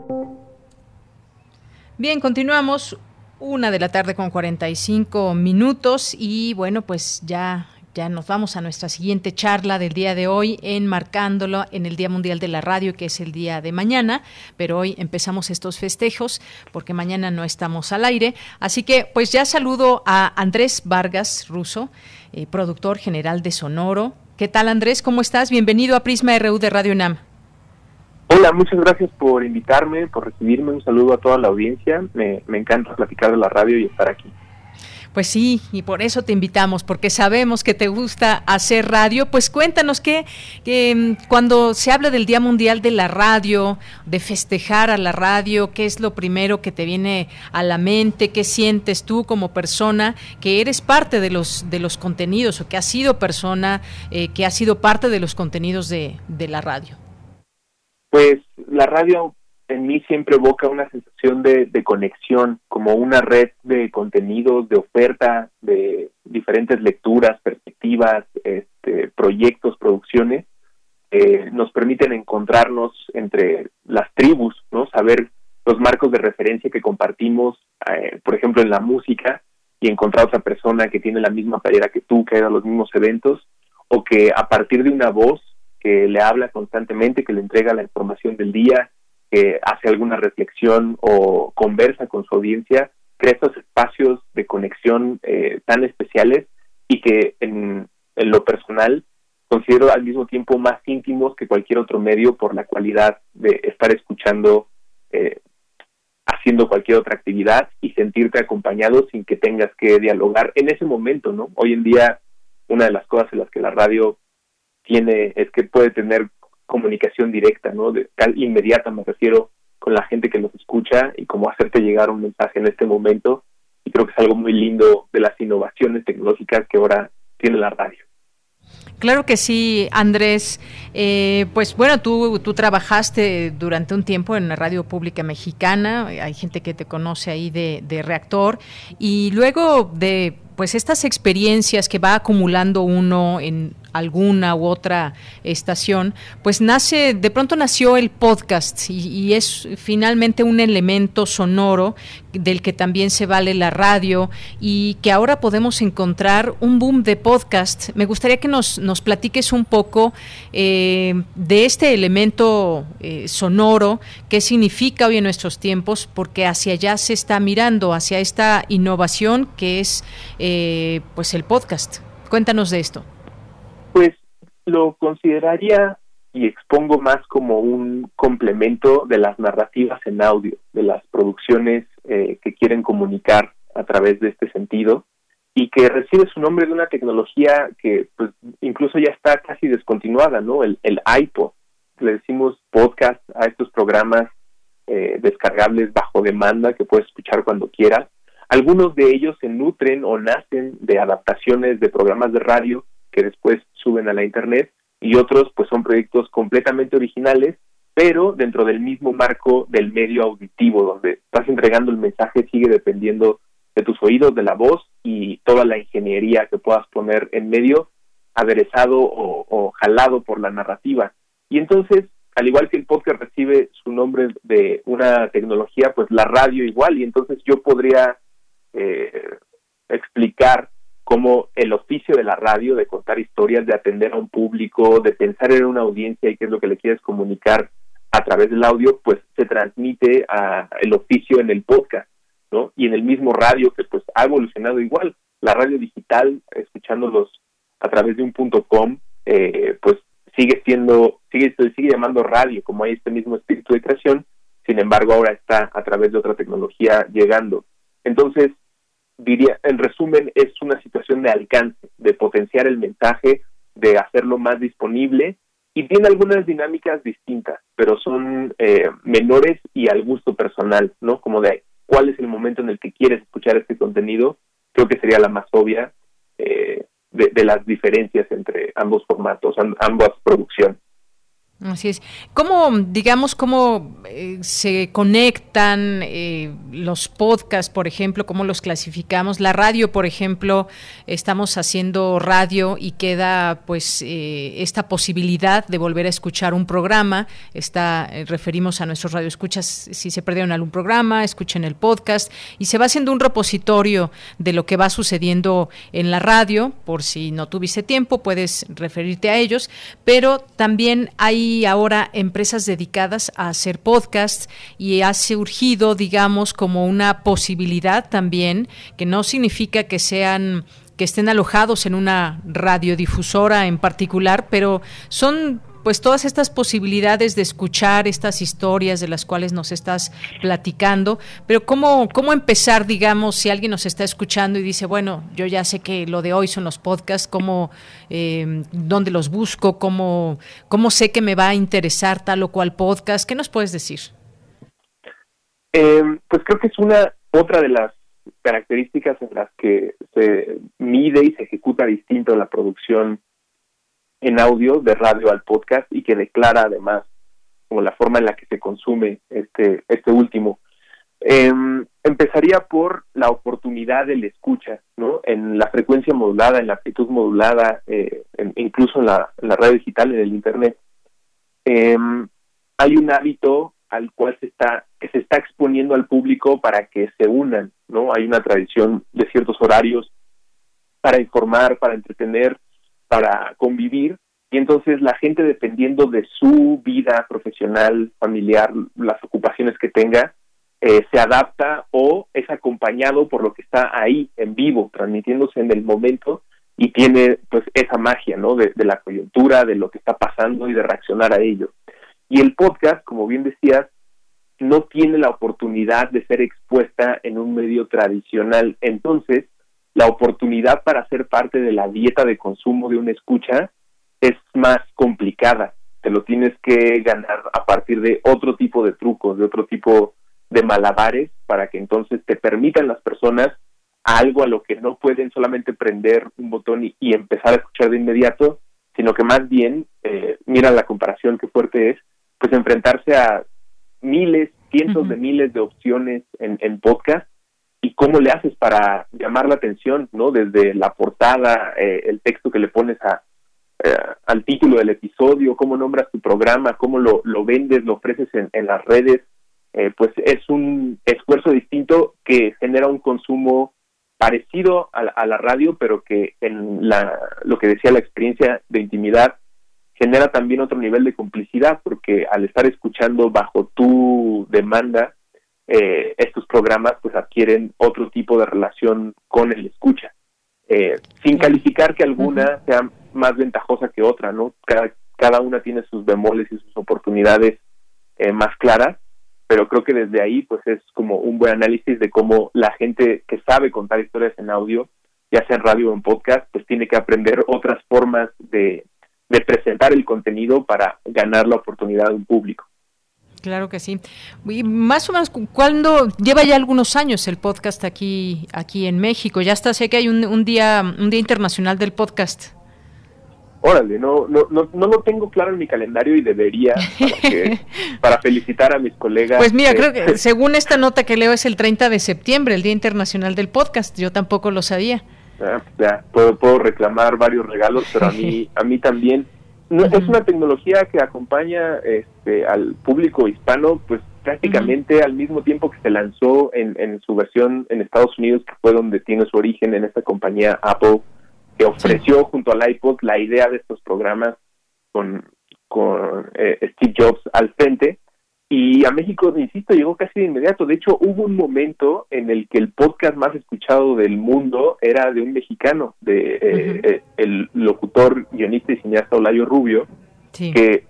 Bien, continuamos. Una de la tarde con 45 minutos y bueno, pues ya ya nos vamos a nuestra siguiente charla del día de hoy, enmarcándolo en el Día Mundial de la Radio, que es el día de mañana, pero hoy empezamos estos festejos porque mañana no estamos al aire. Así que pues ya saludo a Andrés Vargas Russo. Eh, productor general de Sonoro. ¿Qué tal Andrés? ¿Cómo estás? Bienvenido a Prisma RU de Radio UNAM. Hola, muchas gracias por invitarme, por recibirme. Un saludo a toda la audiencia. Me, me encanta platicar de la radio y estar aquí. Pues sí, y por eso te invitamos, porque sabemos que te gusta hacer radio. Pues cuéntanos que, mm, cuando se habla del Día Mundial de la Radio, de festejar a la radio, ¿qué es lo primero que te viene a la mente? ¿Qué sientes tú como persona que eres parte de los, de los contenidos o que has sido persona eh, que ha sido parte de los contenidos de, de la radio? Pues la radio en mí siempre evoca una sensación de, conexión, como una red de contenidos, de oferta, de diferentes lecturas, perspectivas, este, proyectos, producciones, eh, nos permiten encontrarnos entre las tribus, ¿no? Saber los marcos de referencia que compartimos, eh, por ejemplo, en la música, y encontrar otra persona que tiene la misma playera que tú, que ha ido a los mismos eventos, o que a partir de una voz que le habla constantemente, que le entrega la información del día, que hace alguna reflexión o conversa con su audiencia, crea estos espacios de conexión eh, tan especiales y que en, lo personal considero al mismo tiempo más íntimos que cualquier otro medio por la cualidad de estar escuchando, eh, haciendo cualquier otra actividad y sentirte acompañado sin que tengas que dialogar en ese momento, ¿no? Hoy en día una de las cosas en las que la radio tiene es que puede tener comunicación directa, ¿no? De, inmediata me refiero con la gente que nos escucha y cómo hacerte llegar un mensaje en este momento. Y creo que es algo muy lindo de las innovaciones tecnológicas que ahora tiene la radio. Claro que sí, Andrés. Eh, pues bueno, tú, tú trabajaste durante un tiempo en la radio pública mexicana, hay gente que te conoce ahí de, de reactor, y luego de pues estas experiencias que va acumulando uno en alguna u otra estación, pues nace, de pronto nació el podcast y, es finalmente un elemento sonoro del que también se vale la radio y que ahora podemos encontrar un boom de podcast. Me gustaría que nos, nos platiques un poco eh, de este elemento eh, sonoro, qué significa hoy en nuestros tiempos, porque hacia allá se está mirando, hacia esta innovación que es eh, pues el podcast. Cuéntanos de esto. Pues lo consideraría y expongo más como un complemento de las narrativas en audio, de las producciones eh, que quieren comunicar a través de este sentido y que recibe su nombre de una tecnología que pues incluso ya está casi descontinuada, ¿no? El, el iPod. Le decimos podcast a estos programas eh, descargables bajo demanda que puedes escuchar cuando quieras. Algunos de ellos se nutren o nacen de adaptaciones de programas de radio que después suben a la internet y otros pues son proyectos completamente originales pero dentro del mismo marco del medio auditivo donde estás entregando el mensaje sigue dependiendo de tus oídos, de la voz y toda la ingeniería que puedas poner en medio aderezado o, jalado por la narrativa. Y entonces, al igual que el podcast recibe su nombre de una tecnología, pues la radio igual, y entonces yo podría eh, explicar como el oficio de la radio, de contar historias, de atender a un público, de pensar en una audiencia y qué es lo que le quieres comunicar a través del audio, pues se transmite a el oficio en el podcast, ¿no? Y en el mismo radio que pues ha evolucionado igual, la radio digital, escuchándolos a través de un punto com, eh, pues sigue siendo, sigue, sigue llamando radio, como hay este mismo espíritu de creación, sin embargo ahora está a través de otra tecnología llegando. Entonces, diría, en resumen, es una situación de alcance, de potenciar el mensaje, de hacerlo más disponible y tiene algunas dinámicas distintas, pero son eh, menores y al gusto personal, ¿no? Como de cuál es el momento en el que quieres escuchar este contenido, creo que sería la más obvia eh, de, las diferencias entre ambos formatos, ambas producciones. Así es. ¿Cómo, digamos, cómo eh, se conectan eh, los podcasts, por ejemplo, cómo los clasificamos? La radio, por ejemplo, estamos haciendo radio y queda, pues, eh, esta posibilidad de volver a escuchar un programa. Está, referimos a nuestros radioescuchas, si se perdieron algún programa, escuchen el podcast y se va haciendo un repositorio de lo que va sucediendo en la radio. Por si no tuviste tiempo, puedes referirte a ellos, pero también hay ahora empresas dedicadas a hacer podcasts y ha surgido, digamos, como una posibilidad también, que no significa que sean que estén alojados en una radiodifusora en particular, pero son pues todas estas posibilidades de escuchar estas historias de las cuales nos estás platicando, pero cómo, cómo empezar, digamos, si alguien nos está escuchando y dice, bueno, yo ya sé que lo de hoy son los podcasts, cómo, eh, dónde los busco, cómo, cómo sé que me va a interesar tal o cual podcast, ¿qué nos puedes decir? Eh, pues creo que es una otra de las características en las que se mide y se ejecuta distinto la producción en audio de radio al podcast y que declara además como la forma en la que se consume este, este último. Em, empezaría por la oportunidad de la escucha, ¿no? En la frecuencia modulada, en la amplitud modulada, eh, incluso en la, radio digital, en el Internet. Em, hay un hábito al cual se está, que se está exponiendo al público para que se unan, ¿no? Hay una tradición de ciertos horarios para informar, para entretener, para convivir y entonces la gente dependiendo de su vida profesional, familiar, las ocupaciones que tenga, eh, se adapta o es acompañado por lo que está ahí en vivo, transmitiéndose en el momento y tiene pues esa magia, ¿no? De, de la coyuntura, de lo que está pasando y de reaccionar a ello. Y el podcast, como bien decías, no tiene la oportunidad de ser expuesta en un medio tradicional. Entonces, la oportunidad para ser parte de la dieta de consumo de una escucha es más complicada. Te lo tienes que ganar a partir de otro tipo de trucos, de otro tipo de malabares, para que entonces te permitan las personas algo a lo que no pueden solamente prender un botón y, empezar a escuchar de inmediato, sino que más bien, eh, mira la comparación que fuerte es, pues enfrentarse a miles, cientos de miles de opciones en, en podcast y cómo le haces para llamar la atención, ¿no? Desde la portada, eh, el texto que le pones a, eh, al título del episodio, cómo nombras tu programa, cómo lo, lo vendes, lo ofreces en, en las redes, eh, pues es un esfuerzo distinto que genera un consumo parecido a la, radio, pero que en la, lo que decía la experiencia de intimidad genera también otro nivel de complicidad, porque al estar escuchando bajo tu demanda, eh, estos programas pues adquieren otro tipo de relación con el escucha, eh, sin calificar que alguna sea más ventajosa que otra, ¿no? Cada, cada una tiene sus bemoles y sus oportunidades eh, más claras, pero creo que desde ahí pues es como un buen análisis de cómo la gente que sabe contar historias en audio, ya sea en radio o en podcast, pues tiene que aprender otras formas de, de presentar el contenido para ganar la oportunidad de un público. Claro que sí. Y más o menos, ¿cuándo lleva ya algunos años el podcast aquí aquí en México? Ya está, sé que hay un, día un día internacional del podcast. Órale, no, no, no, no lo tengo claro en mi calendario y debería para, felicitar a mis colegas. Pues mira, creo que según esta nota que leo es el 30 de septiembre, el Día Internacional del Podcast. Yo tampoco lo sabía. Ah, ya, puedo, puedo reclamar varios regalos, pero a mí, a mí también no, Es una tecnología que acompaña este, al público hispano, pues prácticamente al mismo tiempo que se lanzó en, en, su versión en Estados Unidos, que fue donde tiene su origen en esta compañía Apple, que ofreció junto al iPod la idea de estos programas con, con eh, Steve Jobs al frente. Y a México, insisto, llegó casi de inmediato. De hecho, hubo un momento en el que el podcast más escuchado del mundo era de un mexicano, de eh, eh, el locutor, guionista y cineasta Olayo Rubio, que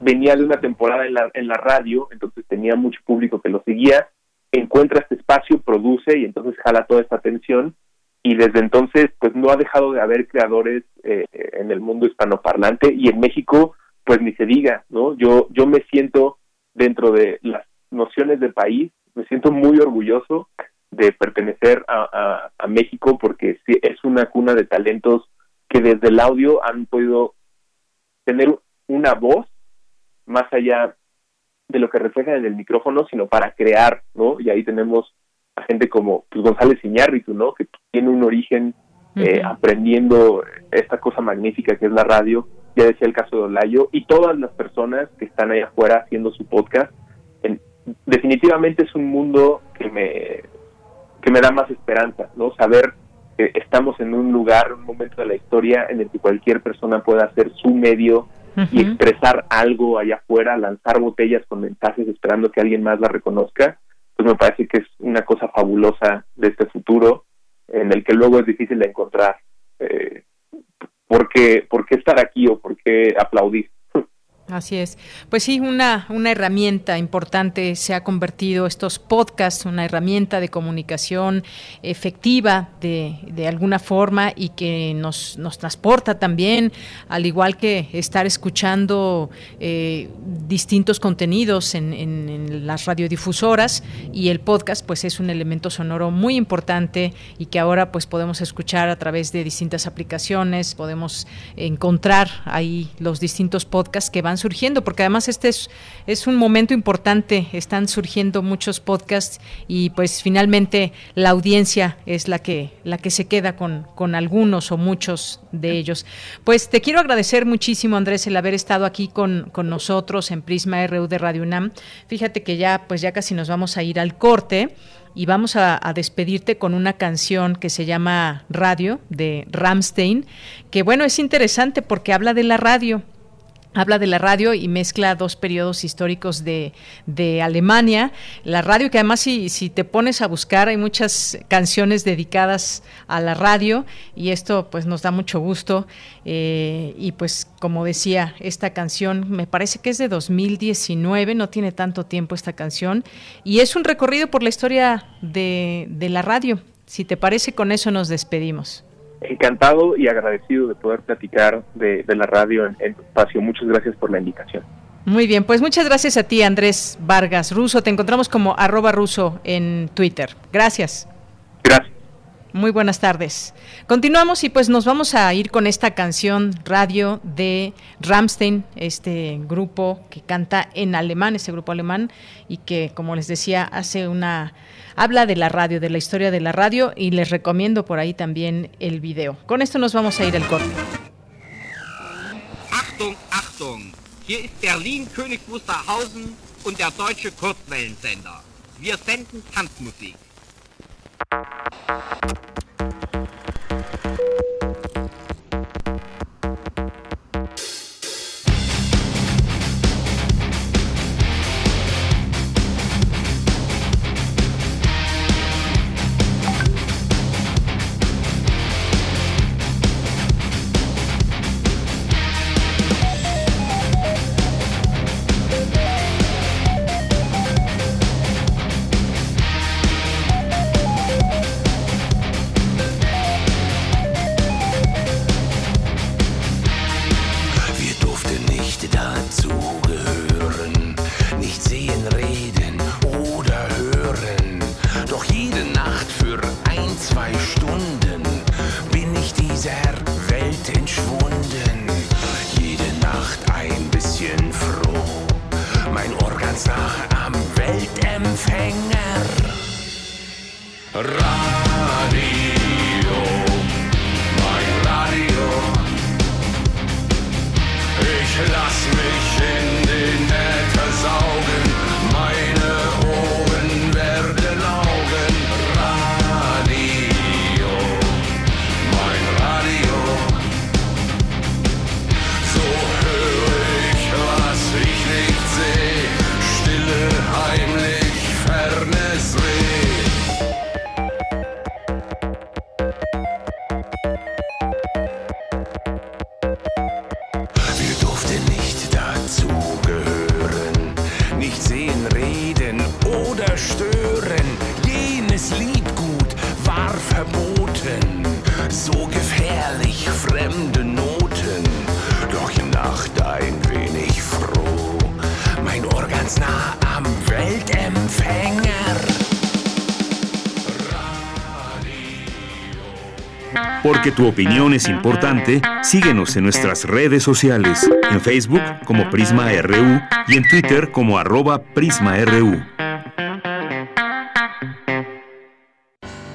venía de una temporada en la, en la radio, entonces tenía mucho público que lo seguía, encuentra este espacio, produce y entonces jala toda esta atención y desde entonces pues no ha dejado de haber creadores eh, en el mundo hispanoparlante y en México pues ni se diga, ¿no? Yo, yo me siento dentro de las nociones de país, me siento muy orgulloso de pertenecer a, México porque es una cuna de talentos que desde el audio han podido tener una voz más allá de lo que reflejan en el micrófono, sino para crear, ¿no? Y ahí tenemos a gente como pues, González Iñárritu, ¿no? Que tiene un origen eh, aprendiendo esta cosa magnífica que es la radio ya decía el caso de Olayo, y todas las personas que están ahí afuera haciendo su podcast. definitivamente es un mundo que me, que me da más esperanza, ¿no? Saber que estamos en un lugar, un momento de la historia en el que cualquier persona pueda hacer su medio y expresar algo allá afuera, lanzar botellas con mensajes esperando que alguien más la reconozca, pues me parece que es una cosa fabulosa de este futuro en el que luego es difícil de encontrar. Eh, ¿por qué, por qué estar aquí o por qué aplaudir? Así es. Pues sí, una, una herramienta importante se ha convertido estos podcasts, una herramienta de comunicación efectiva de, de alguna forma y que nos, nos transporta también, al igual que estar escuchando eh, distintos contenidos en, en, en, las radiodifusoras y el podcast pues es un elemento sonoro muy importante y que ahora pues podemos escuchar a través de distintas aplicaciones, podemos encontrar ahí los distintos podcasts que van surgiendo, porque además este es, un momento importante, están surgiendo muchos podcasts y pues finalmente la audiencia es la que, la que se queda con, con algunos o muchos de ellos. Pues te quiero agradecer muchísimo, Andrés, el haber estado aquí con, con nosotros en Prisma RU de Radio UNAM. Fíjate que ya, pues ya casi nos vamos a ir al corte y vamos a, despedirte con una canción que se llama Radio de Ramstein, que bueno, es interesante porque habla de la radio habla de la radio y mezcla dos periodos históricos de, de Alemania. La radio que además si, si, te pones a buscar hay muchas canciones dedicadas a la radio y esto pues nos da mucho gusto. Eh, y pues como decía, esta canción me parece que es de 2019, no tiene tanto tiempo esta canción y es un recorrido por la historia de, de la radio Si te parece, con eso nos despedimos. Encantado y agradecido de poder platicar de, la radio en, en espacio. Muchas gracias por la invitación. Muy bien, pues muchas gracias a ti, Andrés Vargas Ruso. Te encontramos como arroba ruso en Twitter. Gracias. Gracias. Muy buenas tardes. Continuamos y pues nos vamos a ir con esta canción radio de Ramstein, este grupo que canta en alemán, este grupo alemán, y que, como les decía, hace una habla de la radio, de la historia de la radio, y les recomiendo por ahí también el video. Con esto nos vamos a ir al corte. Achtung, Achtung! Hier ist Berlin, König Wusterhausen und der deutsche Kurzwellensender. Wir senden Tanzmusik. Thank you. Geschichte dazu. Porque tu opinión es importante, síguenos en nuestras redes sociales, en Facebook como Prisma RU y en Twitter como arroba PrismaRU.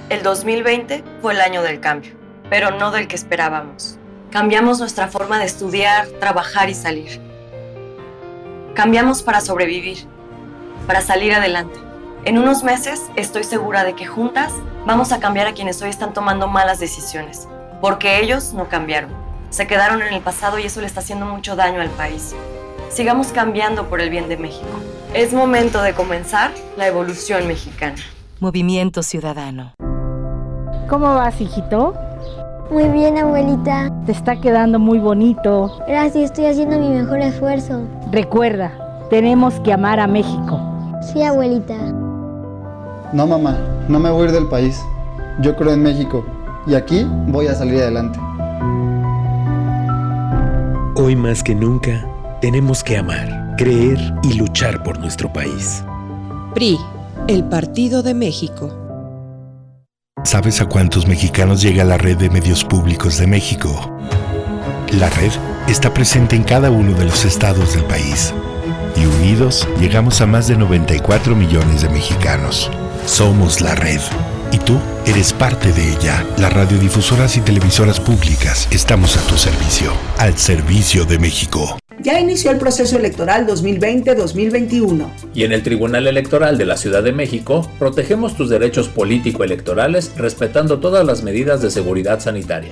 El 2020 fue el año del cambio, pero no del que esperábamos. Cambiamos nuestra forma de estudiar, trabajar y salir. Cambiamos para sobrevivir, para salir adelante. En unos meses estoy segura de que juntas vamos a cambiar a quienes hoy están tomando malas decisiones, porque ellos no cambiaron. Se quedaron en el pasado y eso le está haciendo mucho daño al país. Sigamos cambiando por el bien de México. Es momento de comenzar la evolución mexicana. Movimiento Ciudadano. ¿Cómo vas, hijito? Muy bien, abuelita. Te está quedando muy bonito. Gracias, estoy haciendo mi mejor esfuerzo. Recuerda, tenemos que amar a México. Sí, abuelita. No, mamá, no me voy a ir del país. Yo creo en México y aquí voy a salir adelante. Hoy más que nunca, tenemos que amar, creer y luchar por nuestro país. PRI, el Partido de México. ¿Sabes a cuántos mexicanos llega la red de medios públicos de México? La red está presente en cada uno de los estados del país y unidos llegamos a más de 94 millones de mexicanos. Somos la red. Y tú eres parte de ella. Las radiodifusoras y televisoras públicas estamos a tu servicio. Al servicio de México. Ya inició el proceso electoral 2020-2021. Y en el Tribunal Electoral de la Ciudad de México protegemos tus derechos político-electorales respetando todas las medidas de seguridad sanitaria.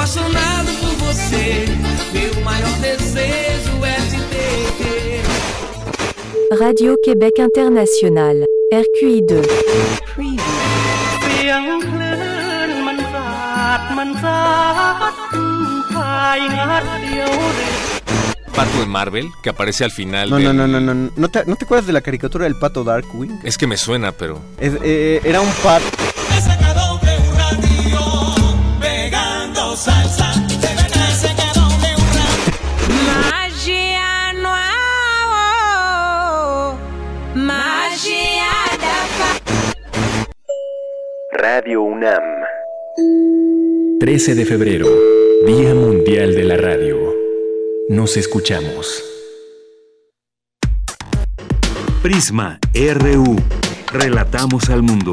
apaixonado por você. Meu maior desejo. Radio Québec International, RQI 2. Pato de Marvel que aparece al final. No, no, no, no, no. ¿No te, ¿No te acuerdas de la caricatura del pato Darkwing? Es que me suena, pero. Eh, era un pato. Salsa, se quedó de un Magia no Magia da Radio UNAM. 13 de febrero, Día Mundial de la Radio. Nos escuchamos. Prisma RU. Relatamos al mundo.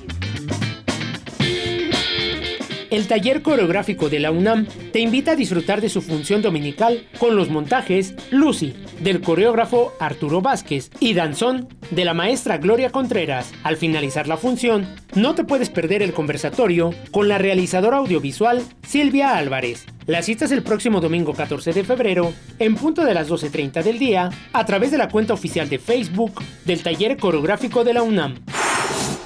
El taller coreográfico de la UNAM te invita a disfrutar de su función dominical con los montajes Lucy, del coreógrafo Arturo Vázquez, y Danzón, de la maestra Gloria Contreras. Al finalizar la función, no te puedes perder el conversatorio con la realizadora audiovisual Silvia Álvarez. La cita es el próximo domingo 14 de febrero, en punto de las 12.30 del día, a través de la cuenta oficial de Facebook del taller coreográfico de la UNAM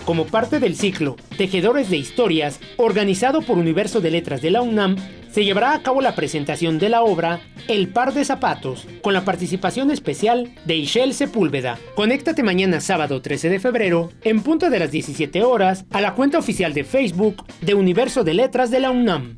como parte del ciclo Tejedores de Historias, organizado por Universo de Letras de la UNAM, se llevará a cabo la presentación de la obra El par de zapatos, con la participación especial de Ishel Sepúlveda. Conéctate mañana sábado 13 de febrero, en punto de las 17 horas, a la cuenta oficial de Facebook de Universo de Letras de la UNAM.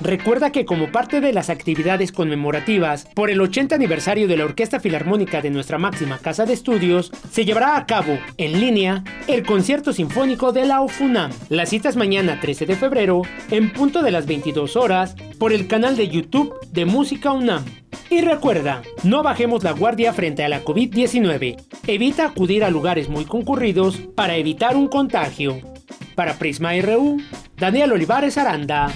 Recuerda que como parte de las actividades conmemorativas por el 80 aniversario de la Orquesta Filarmónica de nuestra máxima casa de estudios, se llevará a cabo, en línea, el concierto sinfónico de la OFUNAM. La cita es mañana 13 de febrero, en punto de las 22 horas, por el canal de YouTube de Música UNAM. Y recuerda, no bajemos la guardia frente a la COVID-19. Evita acudir a lugares muy concurridos para evitar un contagio. Para Prisma RU, Daniel Olivares Aranda.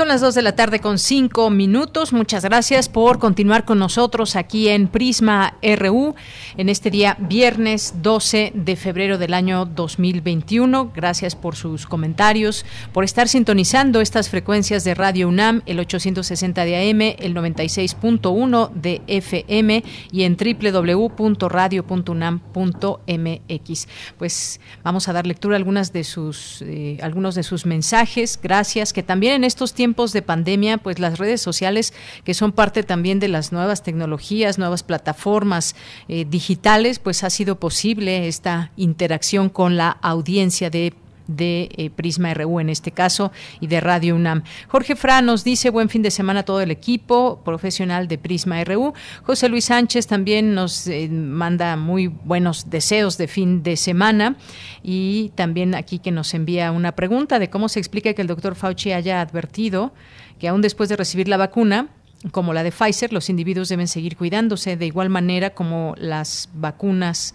Son las 2 de la tarde con 5 minutos. Muchas gracias por continuar con nosotros aquí en Prisma RU en este día viernes 12 de febrero del año 2021. Gracias por sus comentarios, por estar sintonizando estas frecuencias de Radio UNAM, el 860 de AM, el 96.1 de FM y en www.radio.unam.mx. Pues vamos a dar lectura a algunas de sus, eh, algunos de sus mensajes. Gracias, que también en estos tiempos de pandemia, pues las redes sociales, que son parte también de las nuevas tecnologías, nuevas plataformas eh, digitales, pues ha sido posible esta interacción con la audiencia de de eh, Prisma RU en este caso y de Radio UNAM. Jorge Fra nos dice buen fin de semana a todo el equipo profesional de Prisma RU. José Luis Sánchez también nos eh, manda muy buenos deseos de fin de semana y también aquí que nos envía una pregunta de cómo se explica que el doctor Fauci haya advertido que aún después de recibir la vacuna como la de Pfizer, los individuos deben seguir cuidándose de igual manera como las vacunas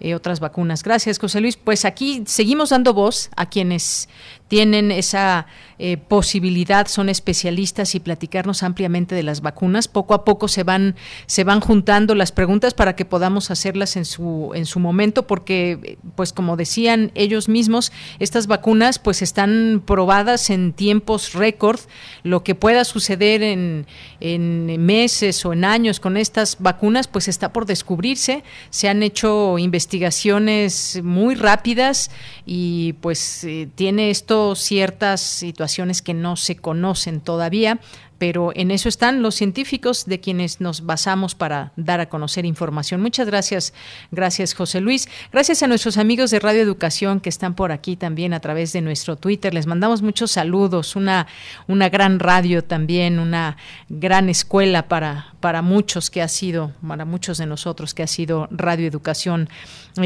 eh, otras vacunas. Gracias, José Luis. Pues aquí seguimos dando voz a quienes tienen esa eh, posibilidad, son especialistas y platicarnos ampliamente de las vacunas. Poco a poco se van, se van juntando las preguntas para que podamos hacerlas en su, en su momento, porque, pues como decían ellos mismos, estas vacunas pues están probadas en tiempos récord. Lo que pueda suceder en, en meses o en años con estas vacunas, pues está por descubrirse. Se han hecho investigaciones muy rápidas y pues eh, tiene esto ciertas situaciones que no se conocen todavía. pero en eso están los científicos de quienes nos basamos para dar a conocer información. Muchas gracias, gracias José Luis. Gracias a nuestros amigos de Radio Educación que están por aquí también a través de nuestro Twitter. Les mandamos muchos saludos, una, una gran radio también, una gran escuela para, para muchos que ha sido, para muchos de nosotros que ha sido Radio Educación.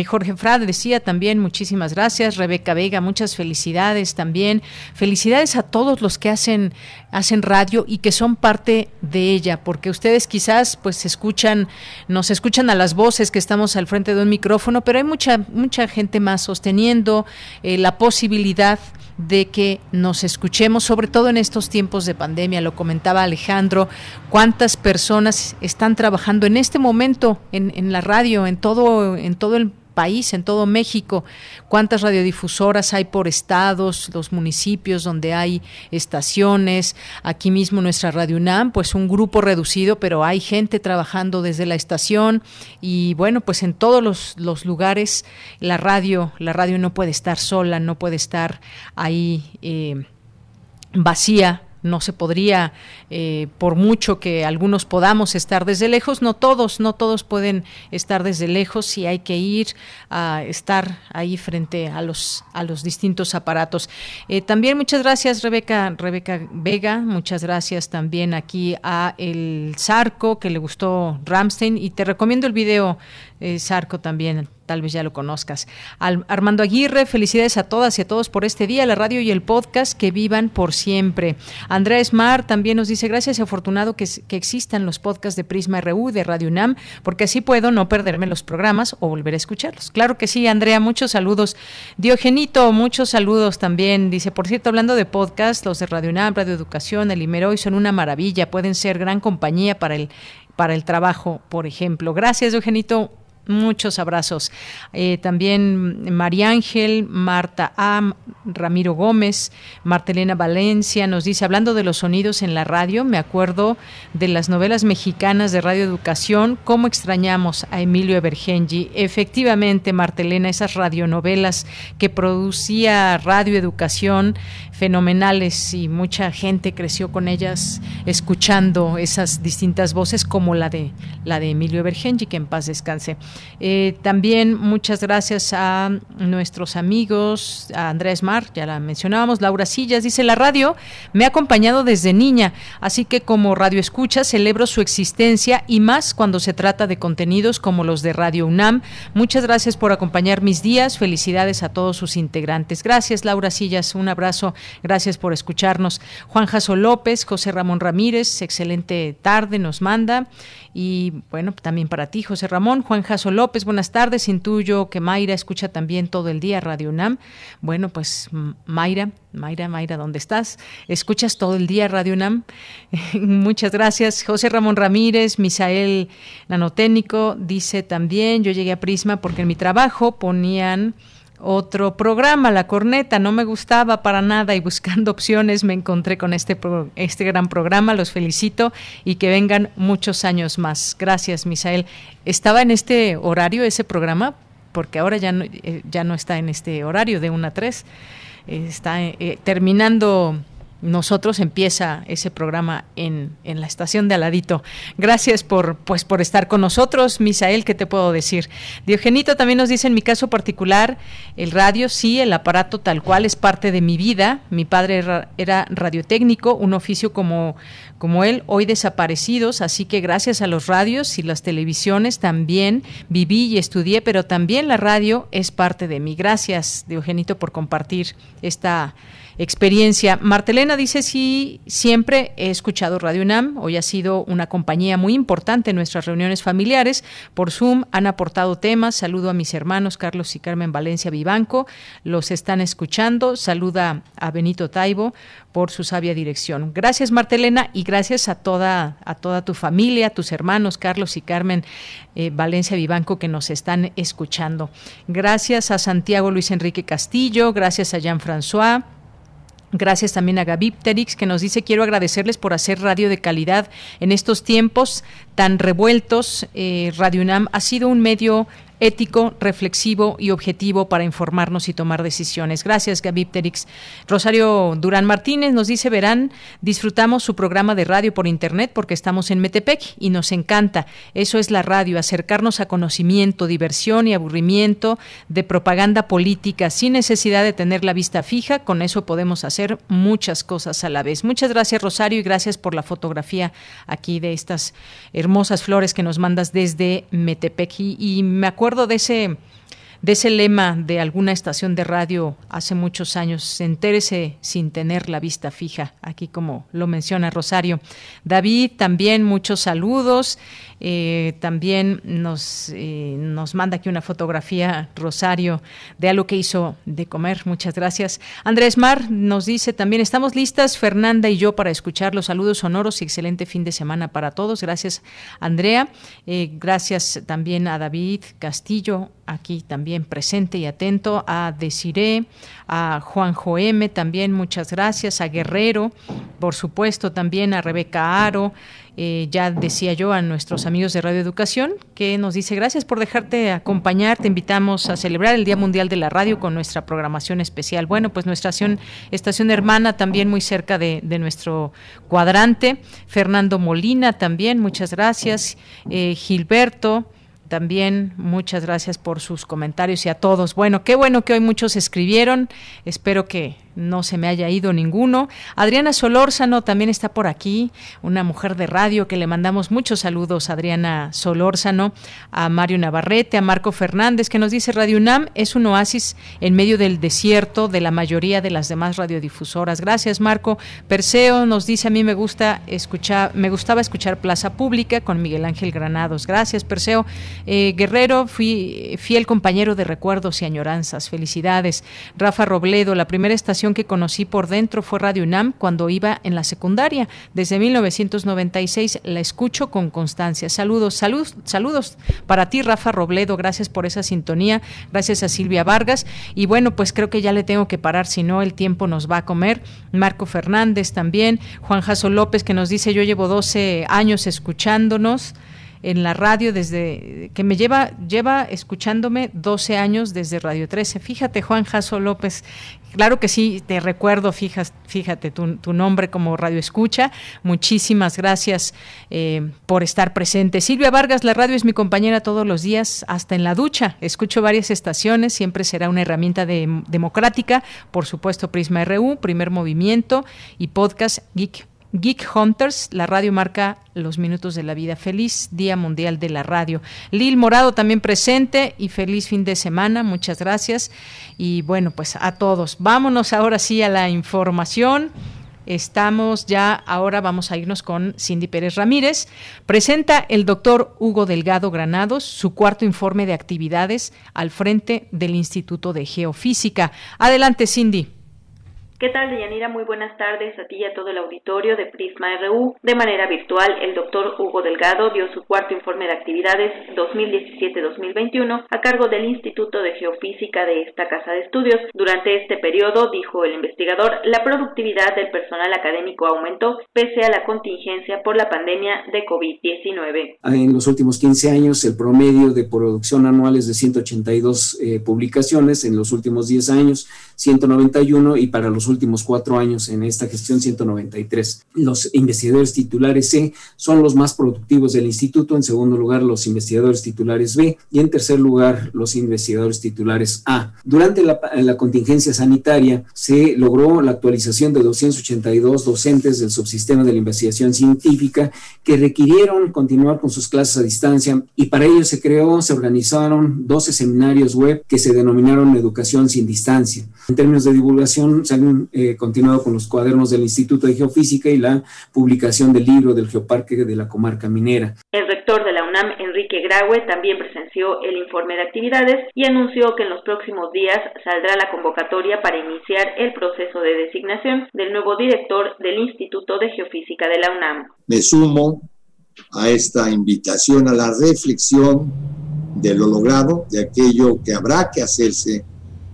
Jorge Frade decía también muchísimas gracias. Rebeca Vega, muchas felicidades también. Felicidades a todos los que hacen, hacen radio y que son parte de ella, porque ustedes quizás pues escuchan, nos escuchan a las voces que estamos al frente de un micrófono, pero hay mucha, mucha gente más sosteniendo eh, la posibilidad de que nos escuchemos, sobre todo en estos tiempos de pandemia. Lo comentaba Alejandro, cuántas personas están trabajando en este momento en, en la radio, en todo, en todo el país, en todo México, cuántas radiodifusoras hay por estados, los municipios donde hay estaciones, aquí mismo nuestra Radio UNAM, pues un grupo reducido, pero hay gente trabajando desde la estación. Y bueno, pues en todos los, los lugares la radio, la radio no puede estar sola, no puede estar ahí eh, vacía, no se podría, eh, por mucho que algunos podamos estar desde lejos, no todos, no todos pueden estar desde lejos y hay que ir a estar ahí frente a los, a los distintos aparatos. Eh, también muchas gracias Rebeca, Rebeca Vega, muchas gracias también aquí a el Zarco que le gustó Ramstein y te recomiendo el video eh, Zarco también tal vez ya lo conozcas. Armando Aguirre, felicidades a todas y a todos por este día, la radio y el podcast, que vivan por siempre. Andrea Esmar también nos dice, gracias y afortunado que, que existan los podcasts de Prisma RU, de Radio UNAM, porque así puedo no perderme los programas o volver a escucharlos. Claro que sí, Andrea, muchos saludos. Diogenito, muchos saludos también. Dice, por cierto, hablando de podcast, los de Radio UNAM, Radio Educación, el Imeroy son una maravilla, pueden ser gran compañía para el para el trabajo, por ejemplo. Gracias, Eugenito. Muchos abrazos. Eh, también María Ángel, Marta A, Ramiro Gómez, Martelena Valencia nos dice, hablando de los sonidos en la radio, me acuerdo de las novelas mexicanas de Radio Educación, cómo extrañamos a Emilio Evergenji. Efectivamente, Martelena, esas radionovelas que producía Radio Educación, fenomenales y mucha gente creció con ellas escuchando esas distintas voces como la de la de Emilio Evergenji, que en paz descanse. Eh, también muchas gracias a nuestros amigos, a Andrés Mar, ya la mencionábamos, Laura Sillas, dice la radio me ha acompañado desde niña, así que como radio escucha celebro su existencia y más cuando se trata de contenidos como los de Radio UNAM. Muchas gracias por acompañar mis días, felicidades a todos sus integrantes. Gracias Laura Sillas, un abrazo, gracias por escucharnos. Juan Jaso López, José Ramón Ramírez, excelente tarde nos manda y bueno, también para ti José Ramón, Juan Jaso López, buenas tardes. Intuyo que Mayra escucha también todo el día Radio UNAM. Bueno, pues Mayra, Mayra, Mayra, ¿dónde estás? ¿Escuchas todo el día Radio UNAM? Muchas gracias. José Ramón Ramírez, Misael Nanotécnico, dice también, yo llegué a Prisma porque en mi trabajo ponían otro programa, La Corneta, no me gustaba para nada y buscando opciones me encontré con este, este gran programa, los felicito y que vengan muchos años más. Gracias, Misael. ¿Estaba en este horario ese programa? Porque ahora ya no, eh, ya no está en este horario de 1 a 3. Está eh, terminando nosotros empieza ese programa en, en, la estación de Aladito. Gracias por, pues, por estar con nosotros, Misael, ¿qué te puedo decir? Diogenito también nos dice, en mi caso particular, el radio, sí, el aparato tal cual es parte de mi vida. Mi padre era, radiotécnico, un oficio como, como él, hoy desaparecidos, así que gracias a los radios y las televisiones también viví y estudié, pero también la radio es parte de mí. Gracias, Diogenito, por compartir esta experiencia. Martelena dice, sí, siempre he escuchado Radio UNAM, hoy ha sido una compañía muy importante en nuestras reuniones familiares. Por Zoom han aportado temas. Saludo a mis hermanos Carlos y Carmen Valencia Vivanco, los están escuchando. Saluda a Benito Taibo por su sabia dirección. Gracias Martelena y gracias a toda, a toda tu familia, tus hermanos Carlos y Carmen eh, Valencia Vivanco que nos están escuchando. Gracias a Santiago Luis Enrique Castillo, gracias a Jean-François. Gracias también a Gavipterix que nos dice quiero agradecerles por hacer radio de calidad en estos tiempos tan revueltos. Eh, radio UNAM ha sido un medio ético, reflexivo y objetivo para informarnos y tomar decisiones. Gracias, Gaby Pterix. Rosario Durán Martínez nos dice, verán, disfrutamos su programa de radio por internet porque estamos en Metepec y nos encanta. Eso es la radio, acercarnos a conocimiento, diversión y aburrimiento de propaganda política sin necesidad de tener la vista fija. Con eso podemos hacer muchas cosas a la vez. Muchas gracias, Rosario, y gracias por la fotografía aquí de estas hermosas flores que nos mandas desde Metepec. y me acuerdo de ese de ese lema de alguna estación de radio hace muchos años, entérese sin tener la vista fija, aquí como lo menciona Rosario. David, también muchos saludos. Eh, también nos, eh, nos manda aquí una fotografía, Rosario, de algo que hizo de comer. Muchas gracias. Andrés Mar nos dice también, estamos listas, Fernanda y yo, para escuchar los saludos sonoros y excelente fin de semana para todos. Gracias, Andrea. Eh, gracias también a David Castillo, aquí también presente y atento, a Desiré, a Juan M también, muchas gracias, a Guerrero, por supuesto, también a Rebeca Aro. Eh, ya decía yo a nuestros amigos de Radio Educación, que nos dice gracias por dejarte acompañar, te invitamos a celebrar el Día Mundial de la Radio con nuestra programación especial. Bueno, pues nuestra estación, estación hermana también muy cerca de, nuestro cuadrante. Fernando Molina también, muchas gracias. Eh, Gilberto también muchas gracias por sus comentarios y a todos. Bueno, qué bueno que hoy muchos escribieron. Espero que no se me haya ido ninguno. Adriana Solórzano también está por aquí, una mujer de radio que le mandamos muchos saludos, Adriana Solórzano, a Mario Navarrete, a Marco Fernández, que nos dice Radio UNAM es un oasis en medio del desierto de la mayoría de las demás radiodifusoras. Gracias, Marco. Perseo nos dice a mí me gusta escuchar, me gustaba escuchar Plaza Pública con Miguel Ángel Granados. Gracias, Perseo. Eh, Guerrero, fui fiel compañero de recuerdos y añoranzas. Felicidades. Rafa Robledo, la primera estación que conocí por dentro fue Radio UNAM cuando iba en la secundaria. Desde 1996 la escucho con constancia. Saludos, saludos, saludos para ti, Rafa Robledo. Gracias por esa sintonía. Gracias a Silvia Vargas. Y bueno, pues creo que ya le tengo que parar, si no el tiempo nos va a comer. Marco Fernández también. Juan Jaso López que nos dice, yo llevo 12 años escuchándonos en la radio desde que me lleva lleva escuchándome 12 años desde Radio 13. Fíjate, Juan Jaso López, claro que sí, te recuerdo, fíjate, fíjate tu, nombre como Radio Escucha. Muchísimas gracias eh, por estar presente. Silvia Vargas, la radio es mi compañera todos los días, hasta en la ducha. Escucho varias estaciones, siempre será una herramienta democrática. Por supuesto, Prisma RU, Primer Movimiento y Podcast Geek Geek Hunters, la radio marca los minutos de la vida. Feliz Día Mundial de la Radio. Lil Morado también presente y feliz fin de semana. Muchas gracias. Y bueno, pues a todos. Vámonos ahora sí a la información. Estamos ya, ahora vamos a irnos con Cindy Pérez Ramírez. Presenta el doctor Hugo Delgado Granados su cuarto informe de actividades al frente del Instituto de Geofísica. Adelante, Cindy. ¿Qué tal, Deyanira? Muy buenas tardes a ti y a todo el auditorio de Prisma RU. De manera virtual, el doctor Hugo Delgado dio su cuarto informe de actividades 2017-2021 a cargo del Instituto de Geofísica de esta casa de estudios. Durante este periodo, dijo el investigador, la productividad del personal académico aumentó pese a la contingencia por la pandemia de COVID-19. En los últimos 15 años, el promedio de producción anual es de 182 eh, publicaciones, en los últimos 10 años 191 y para los últimos cuatro años en esta gestión 193. Los investigadores titulares C son los más productivos del instituto, en segundo lugar los investigadores titulares B y en tercer lugar los investigadores titulares A. Durante la, la contingencia sanitaria se logró la actualización de 282 docentes del subsistema de la investigación científica que requirieron continuar con sus clases a distancia y para ello se creó, se organizaron 12 seminarios web que se denominaron Educación sin Distancia. En términos de divulgación, se han eh, continuado con los cuadernos del Instituto de Geofísica y la publicación del libro del Geoparque de la Comarca Minera. El rector de la UNAM, Enrique Graue, también presenció el informe de actividades y anunció que en los próximos días saldrá la convocatoria para iniciar el proceso de designación del nuevo director del Instituto de Geofísica de la UNAM. Me sumo a esta invitación a la reflexión de lo logrado, de aquello que habrá que hacerse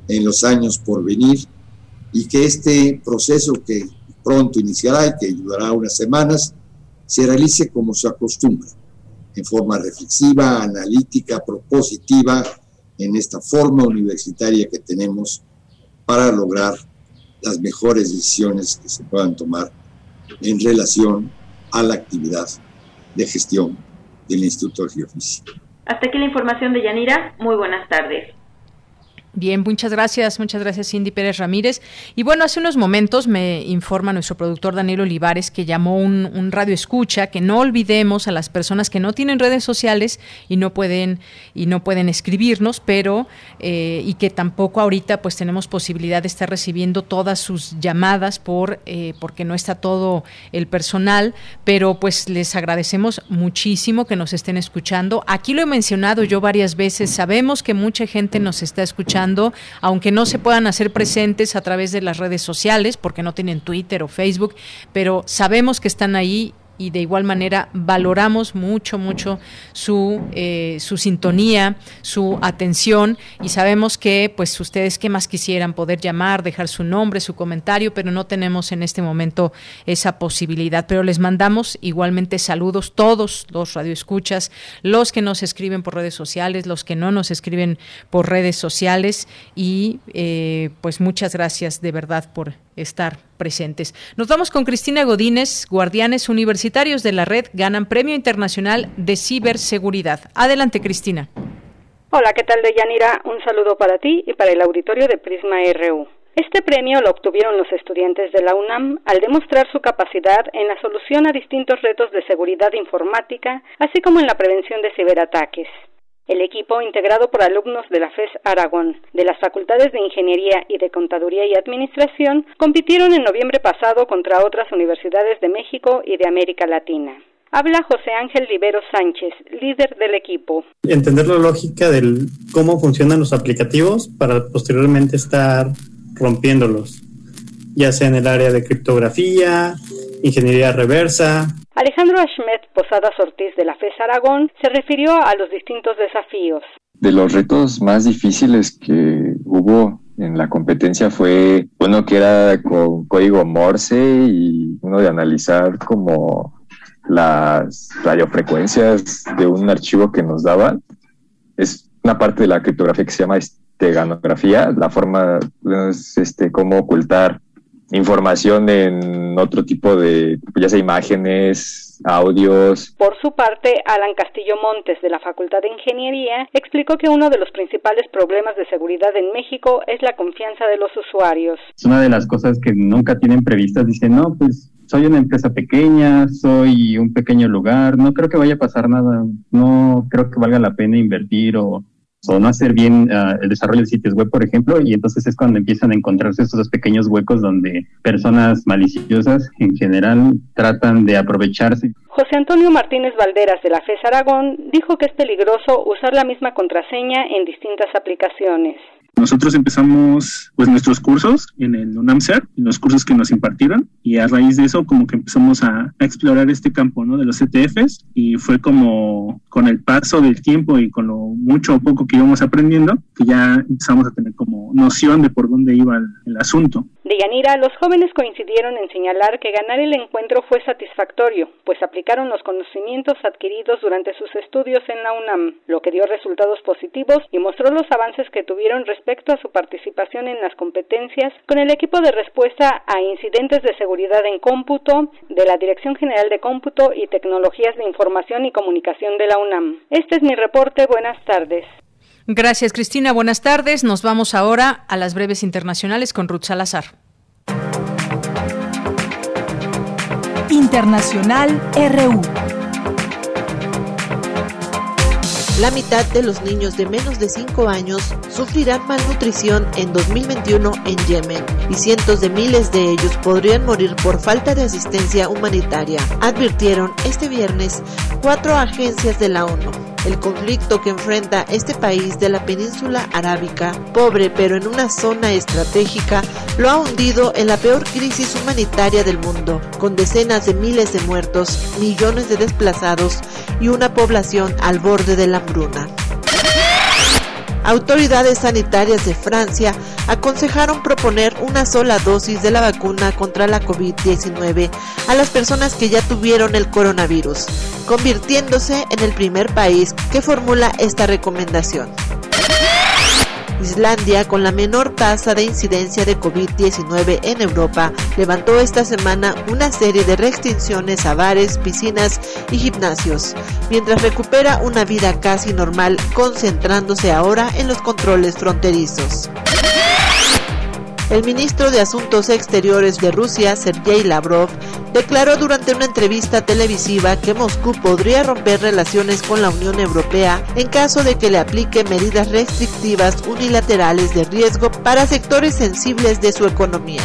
en los años por venir y que este proceso que pronto iniciará y que ayudará unas semanas se realice como se acostumbra, en forma reflexiva, analítica, propositiva, en esta forma universitaria que tenemos para lograr las mejores decisiones que se puedan tomar en relación a la actividad de gestión del Instituto de Geofísica. Hasta aquí la información de Yanira. Muy buenas tardes. Bien, muchas gracias, muchas gracias Cindy Pérez Ramírez. Y bueno, hace unos momentos me informa nuestro productor Daniel Olivares que llamó un, radio escucha, que no olvidemos a las personas que no tienen redes sociales y no pueden y no pueden escribirnos, pero eh, y que tampoco ahorita pues tenemos posibilidad de estar recibiendo todas sus llamadas por eh, porque no está todo el personal, pero pues les agradecemos muchísimo que nos estén escuchando. Aquí lo he mencionado yo varias veces, sabemos que mucha gente nos está escuchando aunque no se puedan hacer presentes a través de las redes sociales, porque no tienen Twitter o Facebook, pero sabemos que están ahí y de igual manera valoramos mucho, mucho su, eh, su sintonía, su atención y sabemos que pues ustedes qué más quisieran poder llamar, dejar su nombre, su comentario, pero no tenemos en este momento esa posibilidad. Pero les mandamos igualmente saludos todos los radioescuchas, los que nos escriben por redes sociales, los que no nos escriben por redes sociales y eh, pues muchas gracias de verdad por estar presentes. Nos vamos con Cristina Godínez, guardianes universitarios de la red ganan Premio Internacional de Ciberseguridad. Adelante, Cristina. Hola, ¿qué tal, Deyanira? Un saludo para ti y para el auditorio de Prisma RU. Este premio lo obtuvieron los estudiantes de la UNAM al demostrar su capacidad en la solución a distintos retos de seguridad informática, así como en la prevención de ciberataques. El equipo, integrado por alumnos de la FES Aragón, de las Facultades de Ingeniería y de Contaduría y Administración, compitieron en noviembre pasado contra otras universidades de México y de América Latina. Habla José Ángel Rivero Sánchez, líder del equipo. Entender la lógica de cómo funcionan los aplicativos para posteriormente estar rompiéndolos, ya sea en el área de criptografía, ingeniería reversa, Alejandro Ashmet Posadas Ortiz de la FES Aragón se refirió a los distintos desafíos. De los retos más difíciles que hubo en la competencia fue uno que era con código Morse y uno de analizar como las radiofrecuencias de un archivo que nos daban. Es una parte de la criptografía que se llama esteganografía, la forma es este, cómo ocultar información en otro tipo de, ya sea imágenes, audios. Por su parte, Alan Castillo Montes, de la Facultad de Ingeniería, explicó que uno de los principales problemas de seguridad en México es la confianza de los usuarios. Es una de las cosas que nunca tienen previstas. Dicen, no, pues soy una empresa pequeña, soy un pequeño lugar, no creo que vaya a pasar nada, no creo que valga la pena invertir o o no hacer bien ah, el desarrollo de sitios web, por ejemplo, y entonces es cuando empiezan a encontrarse estos pequeños huecos donde personas maliciosas en general tratan de aprovecharse. José Antonio Martínez Valderas de la FES Aragón dijo que es peligroso usar la misma contraseña en distintas aplicaciones. Nosotros empezamos pues nuestros cursos en el UNAMSER, los cursos que nos impartieron y a raíz de eso como que empezamos a, explorar este campo ¿no? de los ETFs y fue como con el paso del tiempo y con lo mucho o poco que íbamos aprendiendo que ya empezamos a tener como noción de por dónde iba el, asunto. De Yanira, los jóvenes coincidieron en señalar que ganar el encuentro fue satisfactorio, pues aplicaron los conocimientos adquiridos durante sus estudios en la UNAM, lo que dio resultados positivos y mostró los avances que tuvieron respecto a su participación en las competencias con el equipo de respuesta a incidentes de seguridad en cómputo de la Dirección General de Cómputo y Tecnologías de Información y Comunicación de la UNAM. Este es mi reporte. Buenas tardes. Gracias, Cristina. Buenas tardes. Nos vamos ahora a las breves internacionales con Ruth Salazar. Internacional RU. La mitad de los niños de menos de 5 años sufrirán malnutrición en 2021 en Yemen y cientos de miles de ellos podrían morir por falta de asistencia humanitaria, advirtieron este viernes cuatro agencias de la ONU. El conflicto que enfrenta este país de la península arábica, pobre pero en una zona estratégica, lo ha hundido en la peor crisis humanitaria del mundo, con decenas de miles de muertos, millones de desplazados y una población al borde de la hambruna. Autoridades sanitarias de Francia aconsejaron proponer una sola dosis de la vacuna contra la COVID-19 a las personas que ya tuvieron el coronavirus, convirtiéndose en el primer país que formula esta recomendación. Islandia, con la menor tasa de incidencia de COVID-19 en Europa, levantó esta semana una serie de restricciones a bares, piscinas y gimnasios, mientras recupera una vida casi normal, concentrándose ahora en los controles fronterizos. El ministro de Asuntos Exteriores de Rusia, Sergei Lavrov, declaró durante una entrevista televisiva que Moscú podría romper relaciones con la Unión Europea en caso de que le aplique medidas restrictivas unilaterales de riesgo para sectores sensibles de su economía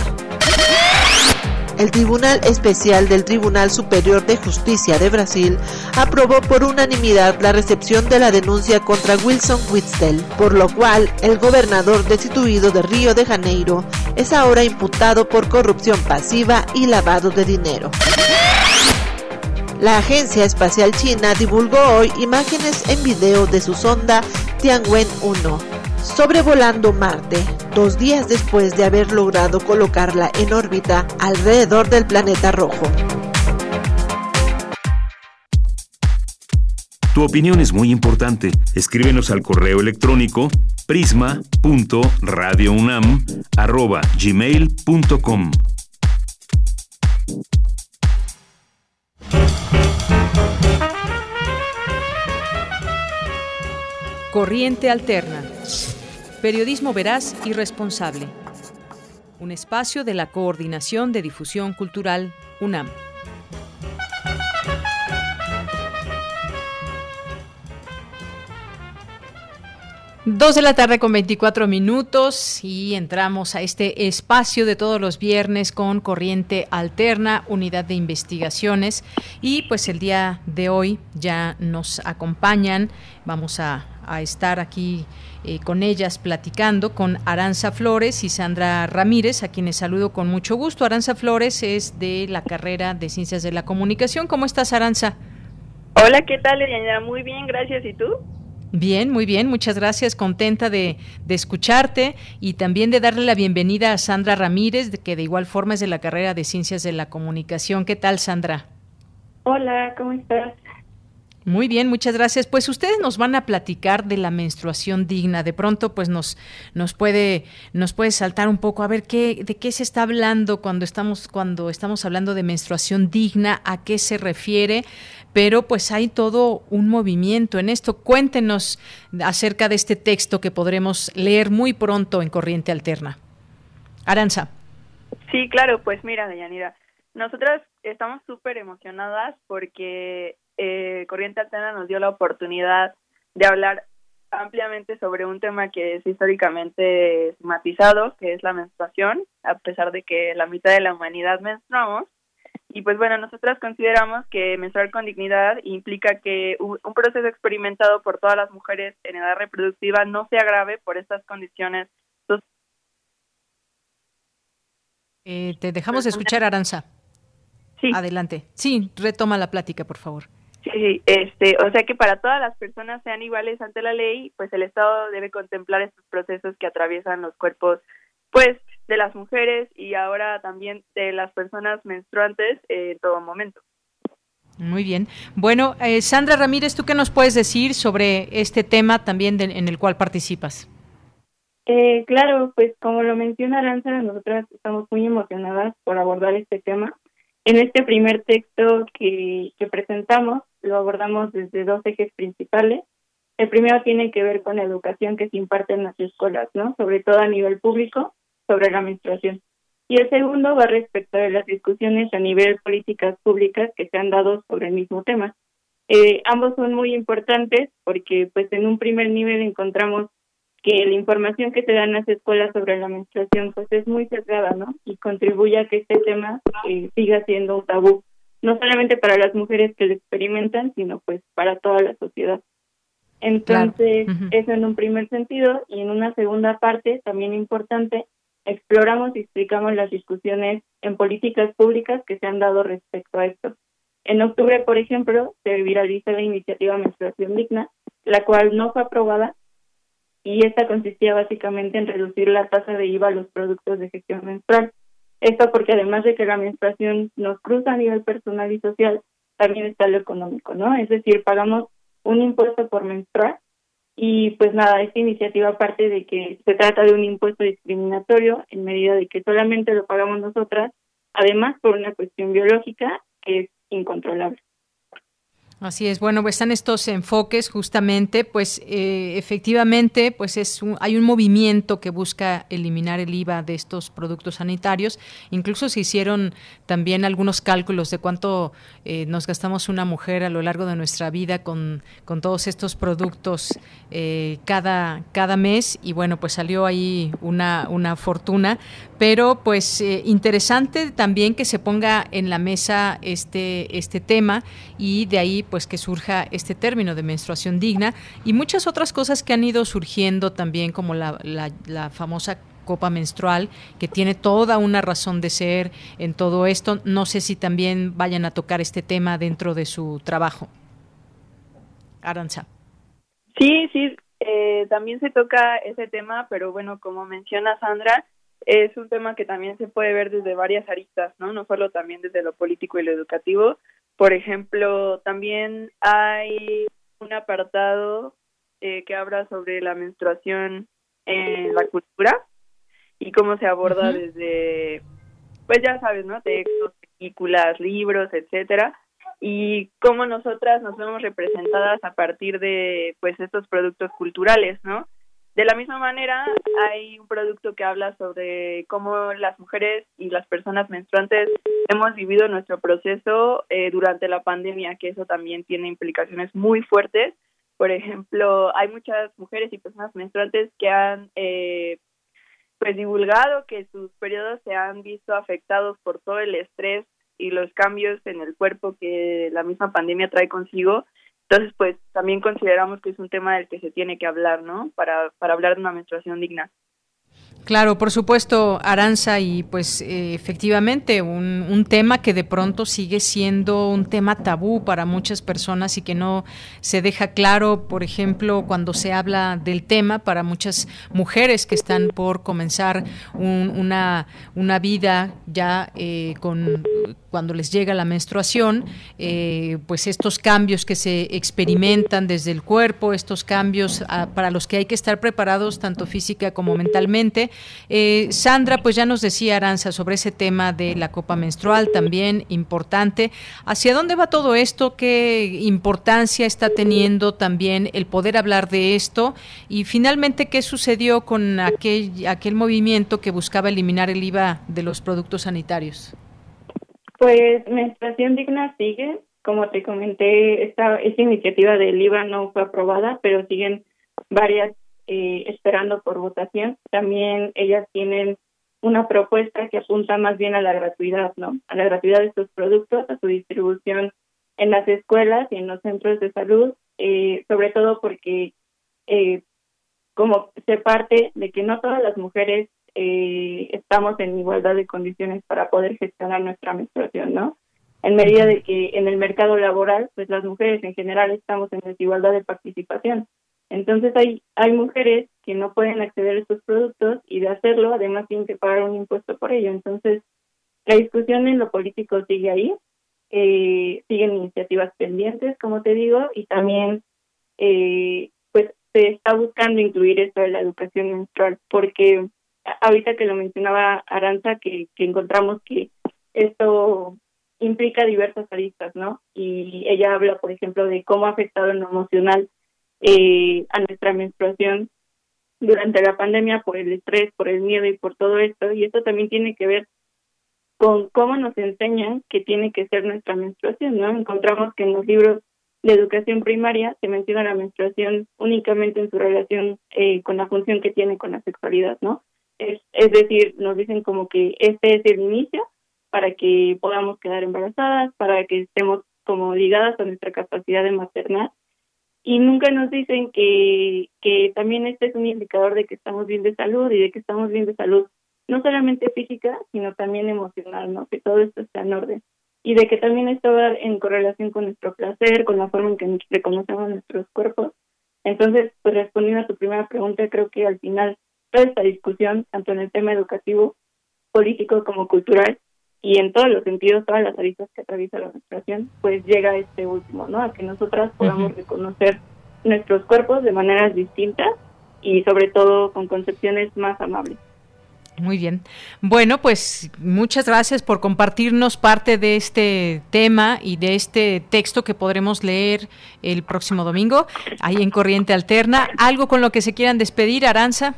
el Tribunal Especial del Tribunal Superior de Justicia de Brasil aprobó por unanimidad la recepción de la denuncia contra Wilson Witzel, por lo cual el gobernador destituido de Río de Janeiro es ahora imputado por corrupción pasiva y lavado de dinero. La Agencia Espacial China divulgó hoy imágenes en video de su sonda Tianwen-1 sobrevolando Marte, dos días después de haber logrado colocarla en órbita alrededor del planeta rojo. Tu opinión es muy importante. Escríbenos al correo electrónico prisma.radiounam@gmail.com. Corriente Alterna Periodismo veraz y responsable. Un espacio de la Coordinación de Difusión Cultural, UNAM. Dos de la tarde con 24 minutos y entramos a este espacio de todos los viernes con Corriente Alterna, unidad de investigaciones. Y pues el día de hoy ya nos acompañan, vamos a, estar aquí eh, con ellas platicando con Aranza Flores y Sandra Ramírez, a quienes saludo con mucho gusto. Aranza Flores es de la carrera de Ciencias de la Comunicación. ¿Cómo estás, Aranza? Hola, ¿qué tal, Eliana? Muy bien, gracias. ¿Y tú? Bien, muy bien, muchas gracias, contenta de, de, escucharte y también de darle la bienvenida a Sandra Ramírez, que de igual forma es de la carrera de Ciencias de la Comunicación. ¿Qué tal, Sandra? Hola, ¿cómo estás? Muy bien, muchas gracias. Pues ustedes nos van a platicar de la menstruación digna. De pronto, pues nos nos puede nos puede saltar un poco a ver qué de qué se está hablando cuando estamos cuando estamos hablando de menstruación digna, a qué se refiere. Pero pues hay todo un movimiento en esto. Cuéntenos acerca de este texto que podremos leer muy pronto en Corriente Alterna. Aranza. Sí, claro, pues mira, Deyanira, nosotras estamos súper emocionadas porque eh, Corriente Alterna nos dio la oportunidad de hablar ampliamente sobre un tema que es históricamente matizado, que es la menstruación, a pesar de que la mitad de la humanidad menstruamos. Y pues bueno, nosotras consideramos que menstruar con dignidad implica que un proceso experimentado por todas las mujeres en edad reproductiva no sea grave por estas condiciones. Eh, te dejamos escuchar, Aranza. Sí. Adelante. Sí, retoma la plática, por favor. Sí, este, o sea que para todas las personas sean iguales ante la ley, pues el Estado debe contemplar estos procesos que atraviesan los cuerpos, pues, de las mujeres y ahora también de las personas menstruantes en todo momento. Muy bien. Bueno, eh, Sandra Ramírez, ¿tú qué nos puedes decir sobre este tema también en el cual participas? Eh, claro, pues como lo menciona Aranza, nosotras estamos muy emocionadas por abordar este tema. En este primer texto que, presentamos, lo abordamos desde dos ejes principales. El primero tiene que ver con la educación que se imparte en las escuelas, ¿no? Sobre todo a nivel público, sobre la menstruación. Y el segundo va respecto de las discusiones a nivel políticas públicas que se han dado sobre el mismo tema. Eh, ambos son muy importantes porque, pues, en un primer nivel encontramos que la información que se da en las escuelas sobre la menstruación, pues, es muy cerrada, ¿no? Y contribuye a que este tema eh, siga siendo un tabú no solamente para las mujeres que lo experimentan, sino pues para toda la sociedad. Entonces, eso en un primer sentido y en una segunda parte, también importante, exploramos y explicamos las discusiones en políticas públicas que se han dado respecto a esto. En octubre, por ejemplo, se viraliza la iniciativa Menstruación Digna, la cual no fue aprobada, y esta consistía básicamente en reducir la tasa de IVA a los productos de gestión menstrual. Esto porque además de que la menstruación nos cruza a nivel personal y social, también está lo económico, ¿no? Es decir, pagamos un impuesto por menstrual y pues nada, esta iniciativa parte de que se trata de un impuesto discriminatorio en medida de que solamente lo pagamos nosotras, además por una cuestión biológica que es incontrolable. Así es, bueno, pues están estos enfoques justamente, pues eh, efectivamente, pues es hay un movimiento que busca eliminar el IVA de estos productos sanitarios. Incluso se hicieron también algunos cálculos de cuánto eh, nos gastamos una mujer a lo largo de nuestra vida con, con todos estos productos eh, cada, cada mes. Y bueno, pues salió ahí una, una fortuna, pero pues interesante también que se ponga en la mesa este, este tema y de ahí pues que surja este término de menstruación digna y muchas otras cosas que han ido surgiendo también como la, la, famosa copa menstrual, que tiene toda una razón de ser en todo esto. No sé si también vayan a tocar este tema dentro de su trabajo. Aranza. Sí, sí, eh, también se toca ese tema, pero bueno, como menciona Sandra, es un tema que también se puede ver desde varias aristas, ¿no? No solo también desde lo político y lo educativo, por ejemplo, también hay un apartado eh, que habla sobre la menstruación en la cultura y cómo se aborda desde, pues ya sabes, ¿no? Textos, películas, libros, etcétera, y cómo nosotras nos vemos representadas a partir de, pues, estos productos culturales, ¿no? De la misma manera, hay un producto que habla sobre cómo las mujeres y las personas menstruantes hemos vivido nuestro proceso eh, durante la pandemia, que eso también tiene implicaciones muy fuertes. Por ejemplo, hay muchas mujeres y personas menstruantes que han eh, pues divulgado que sus periodos se han visto afectados por todo el estrés y los cambios en el cuerpo que la misma pandemia trae consigo entonces, pues también consideramos que es un tema del que se tiene que hablar, ¿no? Para, para hablar de una menstruación digna. Claro, por supuesto, Aranza, y pues eh, efectivamente un, un, tema que de pronto sigue siendo un tema tabú para muchas personas y que no se deja claro, por ejemplo, cuando se habla del tema para muchas mujeres que están por comenzar una, una vida ya eh, con cuando les llega la menstruación, eh, pues estos cambios que se experimentan desde el cuerpo, estos cambios ah, para los que hay que estar preparados tanto física como mentalmente eh, Sandra, pues ya nos decía Aranza sobre ese tema de la copa menstrual, también importante. ¿Hacia dónde va todo esto? ¿Qué importancia está teniendo también el poder hablar de esto? Y finalmente, ¿qué sucedió con aquel, aquel movimiento que buscaba eliminar el IVA de los productos sanitarios? Pues menstruación digna sigue. Como te comenté, esta, esta iniciativa del IVA no fue aprobada, pero siguen varias eh, esperando por votación. También ellas tienen una propuesta que apunta más bien a la gratuidad, ¿no? A la gratuidad de estos productos, a su distribución en las escuelas y en los centros de salud, eh, sobre todo porque eh, como se parte de que no todas las mujeres eh, estamos en igualdad de condiciones para poder gestionar nuestra menstruación, ¿no? En medida de que en el mercado laboral, pues las mujeres en general estamos en desigualdad de participación. Entonces hay, hay mujeres que no pueden acceder a estos productos y de hacerlo además tienen que pagar un impuesto por ello. Entonces la discusión en lo político sigue ahí, eh, siguen iniciativas pendientes, como te digo, y también eh, pues se está buscando incluir esto de la educación menstrual, porque ahorita que lo mencionaba Aranza, que, encontramos que esto implica diversas aristas, ¿no? Y ella habla, por ejemplo, de cómo ha afectado en lo emocional eh, a nuestra menstruación durante la pandemia por el estrés, por el miedo y por todo esto. Y esto también tiene que ver con cómo nos enseñan que tiene que ser nuestra menstruación, ¿no? Encontramos que en los libros de educación primaria se menciona la menstruación únicamente en su relación eh, con la función que tiene con la sexualidad, ¿no? Es, decir, nos dicen como que este es el inicio para que podamos quedar embarazadas, para que estemos como ligadas a nuestra capacidad de maternar y nunca nos dicen que, que también este es un indicador de que estamos bien de salud y de que estamos bien de salud, no solamente física, sino también emocional, ¿no? Que todo esto está en orden. Y de que también esto va en correlación con nuestro placer, con la forma en que reconocemos nuestros cuerpos. Entonces, pues respondiendo a tu primera pregunta, creo que al final toda esta discusión, tanto en el tema educativo, político como cultural, y en todos los sentidos, todas las aristas que atraviesa la menstruación, pues llega a este último, ¿no? A que nosotras podamos reconocer nuestros cuerpos de maneras distintas y sobre todo con concepciones más amables. Muy bien. Bueno, pues muchas gracias por compartirnos parte de este tema y de este texto que podremos leer el próximo domingo ahí en Corriente Alterna. ¿Algo con lo que se quieran despedir, Aranza?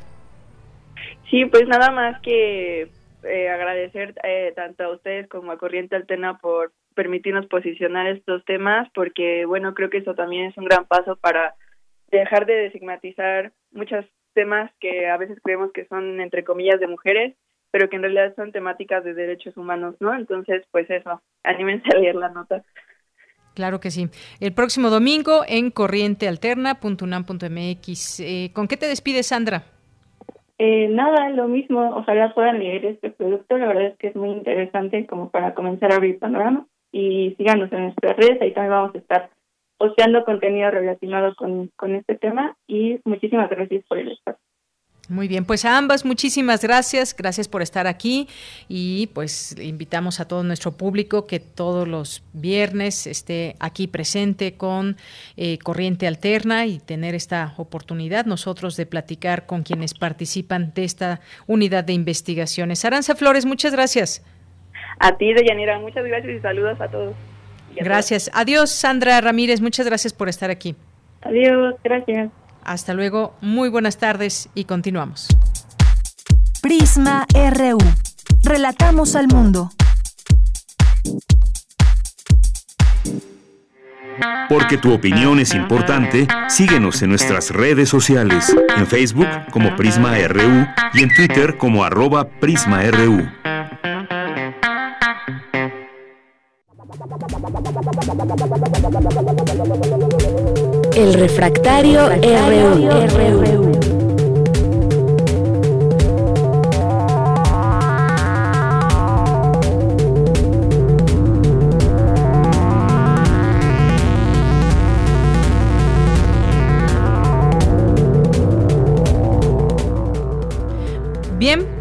Sí, pues nada más que eh, agradecer eh, tanto a ustedes como a Corriente Alterna por permitirnos posicionar estos temas, porque bueno, creo que eso también es un gran paso para dejar de estigmatizar muchos temas que a veces creemos que son entre comillas de mujeres, pero que en realidad son temáticas de derechos humanos, ¿no? Entonces, pues eso, anímense a leer la nota. Claro que sí. El próximo domingo en corrientealterna.unam.mx. Eh, ¿Con qué te despides, Sandra? Eh, nada, lo mismo. Ojalá puedan leer este producto. La verdad es que es muy interesante como para comenzar a abrir panorama. Y síganos en nuestras redes. Ahí también vamos a estar posteando contenido relacionado con, con este tema. Y muchísimas gracias por el espacio. Muy bien, pues a ambas muchísimas gracias, gracias por estar aquí y pues invitamos a todo nuestro público que todos los viernes esté aquí presente con eh, Corriente Alterna y tener esta oportunidad nosotros de platicar con quienes participan de esta unidad de investigaciones. Aranza Flores, muchas gracias. A ti, Deyanira, muchas gracias y saludos a todos. gracias. Adiós, Sandra Ramírez, muchas gracias por estar aquí. Adiós, gracias. Hasta luego, muy buenas tardes y continuamos. Prisma RU. Relatamos al mundo. Porque tu opinión es importante, síguenos en nuestras redes sociales, en Facebook como Prisma RU y en Twitter como arroba PrismaRU. El refractario, RU.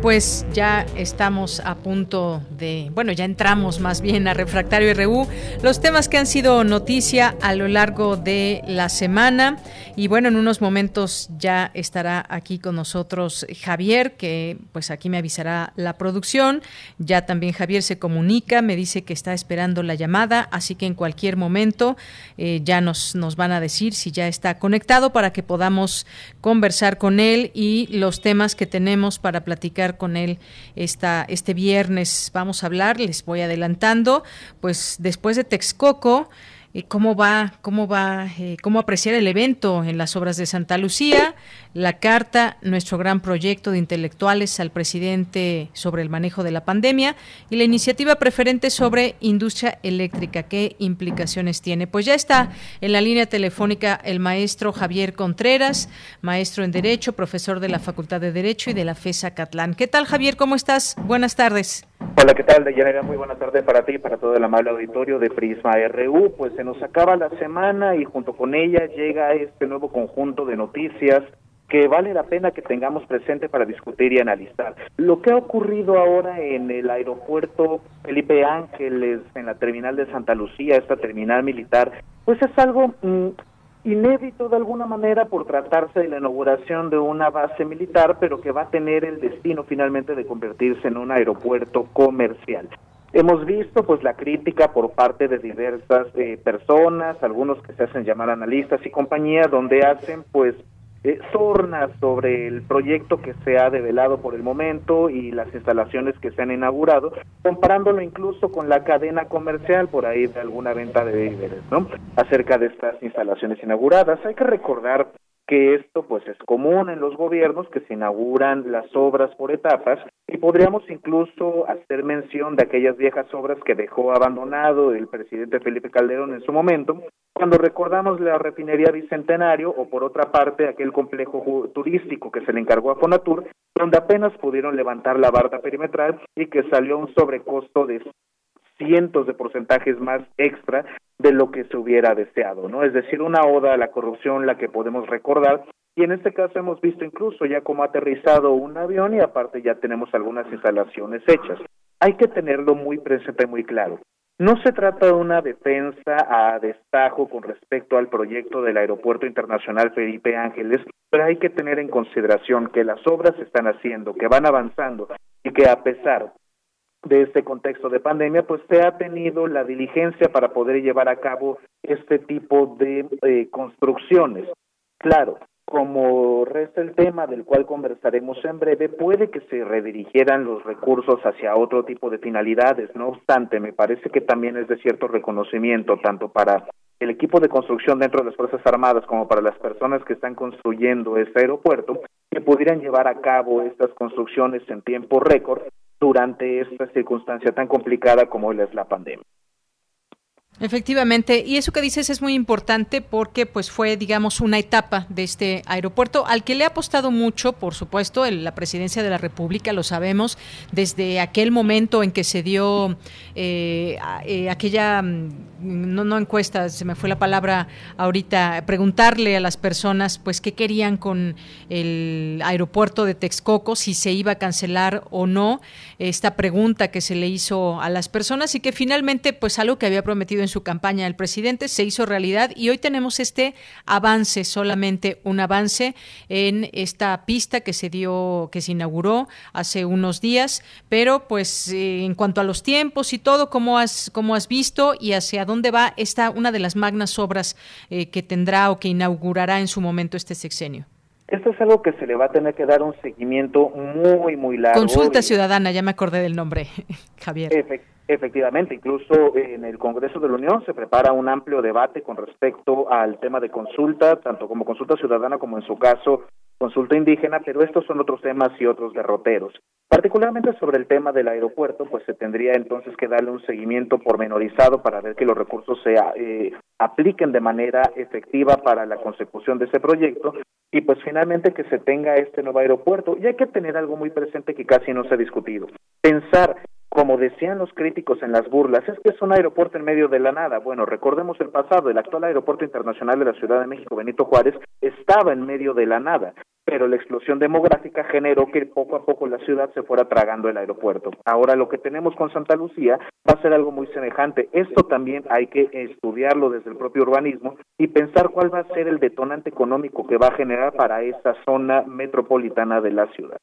Pues ya estamos a punto de, bueno, ya entramos más bien a Refractario RU, los temas que han sido noticia a lo largo de la semana. Y bueno, en unos momentos ya estará aquí con nosotros Javier, que pues aquí me avisará la producción, ya también Javier se comunica, me dice que está esperando la llamada, así que en cualquier momento eh, ya nos, nos van a decir si ya está conectado para que podamos conversar con él y los temas que tenemos para platicar con él esta, este viernes. Vamos a hablar, les voy adelantando, pues después de Texcoco, cómo va, cómo va, eh, cómo apreciar el evento en las obras de Santa Lucía, la carta, nuestro gran proyecto de intelectuales al presidente sobre el manejo de la pandemia y la iniciativa preferente sobre industria eléctrica. ¿Qué implicaciones tiene? Pues ya está en la línea telefónica el maestro Javier Contreras, maestro en Derecho, profesor de la Facultad de Derecho y de la FESA Catlán. ¿Qué tal, Javier? ¿Cómo estás? Buenas tardes. Hola, ¿qué tal, Deyanira? Muy buenas tardes para ti y para todo el amable auditorio de Prisma RU. Pues se nos acaba la semana y junto con ella llega este nuevo conjunto de noticias que vale la pena que tengamos presente para discutir y analizar. Lo que ha ocurrido ahora en el aeropuerto Felipe Ángeles, en la terminal de Santa Lucía, esta terminal militar, pues es algo mm, inédito de alguna manera por tratarse de la inauguración de una base militar, pero que va a tener el destino finalmente de convertirse en un aeropuerto comercial. Hemos visto pues la crítica por parte de diversas eh, personas, algunos que se hacen llamar analistas y compañía, donde hacen pues eh, sobre el proyecto que se ha develado por el momento y las instalaciones que se han inaugurado, comparándolo incluso con la cadena comercial por ahí de alguna venta de víveres, ¿no? Acerca de estas instalaciones inauguradas. Hay que recordar que esto pues es común en los gobiernos que se inauguran las obras por etapas y podríamos incluso hacer mención de aquellas viejas obras que dejó abandonado el presidente Felipe Calderón en su momento, cuando recordamos la refinería Bicentenario o por otra parte aquel complejo turístico que se le encargó a Fonatur, donde apenas pudieron levantar la barda perimetral y que salió un sobrecosto de cientos de porcentajes más extra de lo que se hubiera deseado, ¿no? Es decir, una oda a la corrupción, la que podemos recordar, y en este caso hemos visto incluso ya cómo ha aterrizado un avión y aparte ya tenemos algunas instalaciones hechas. Hay que tenerlo muy presente, muy claro. No se trata de una defensa a destajo con respecto al proyecto del Aeropuerto Internacional Felipe Ángeles, pero hay que tener en consideración que las obras se están haciendo, que van avanzando y que a pesar de este contexto de pandemia, pues se ha tenido la diligencia para poder llevar a cabo este tipo de eh, construcciones. Claro, como resta el tema del cual conversaremos en breve, puede que se redirigieran los recursos hacia otro tipo de finalidades. No obstante, me parece que también es de cierto reconocimiento, tanto para el equipo de construcción dentro de las Fuerzas Armadas como para las personas que están construyendo este aeropuerto, que pudieran llevar a cabo estas construcciones en tiempo récord durante esta circunstancia tan complicada como es la pandemia. Efectivamente, y eso que dices es muy importante porque pues fue, digamos, una etapa de este aeropuerto al que le ha apostado mucho, por supuesto, la presidencia de la República, lo sabemos, desde aquel momento en que se dio eh, eh, aquella, mm, no, no encuesta, se me fue la palabra ahorita, preguntarle a las personas pues qué querían con el aeropuerto de Texcoco, si se iba a cancelar o no, esta pregunta que se le hizo a las personas y que finalmente pues algo que había prometido en su campaña el presidente, se hizo realidad y hoy tenemos este avance, solamente un avance en esta pista que se dio, que se inauguró hace unos días, pero pues eh, en cuanto a los tiempos y todo, ¿cómo has, cómo has visto y hacia dónde va esta, una de las magnas obras eh, que tendrá o que inaugurará en su momento este sexenio? Esto es algo que se le va a tener que dar un seguimiento muy, muy largo. Consulta ciudadana, ya me acordé del nombre, Javier. Efectivamente, incluso en el Congreso de la Unión se prepara un amplio debate con respecto al tema de consulta, tanto como consulta ciudadana como en su caso consulta indígena, pero estos son otros temas y otros derroteros. Particularmente sobre el tema del aeropuerto, pues se tendría entonces que darle un seguimiento pormenorizado para ver que los recursos se eh, apliquen de manera efectiva para la consecución de ese proyecto y pues finalmente que se tenga este nuevo aeropuerto. Y hay que tener algo muy presente que casi no se ha discutido. Pensar como decían los críticos en las burlas, es que es un aeropuerto en medio de la nada. Bueno, recordemos el pasado, el actual aeropuerto internacional de la Ciudad de México, Benito Juárez, estaba en medio de la nada, pero la explosión demográfica generó que poco a poco la ciudad se fuera tragando el aeropuerto. Ahora lo que tenemos con Santa Lucía va a ser algo muy semejante. Esto también hay que estudiarlo desde el propio urbanismo y pensar cuál va a ser el detonante económico que va a generar para esa zona metropolitana de la ciudad.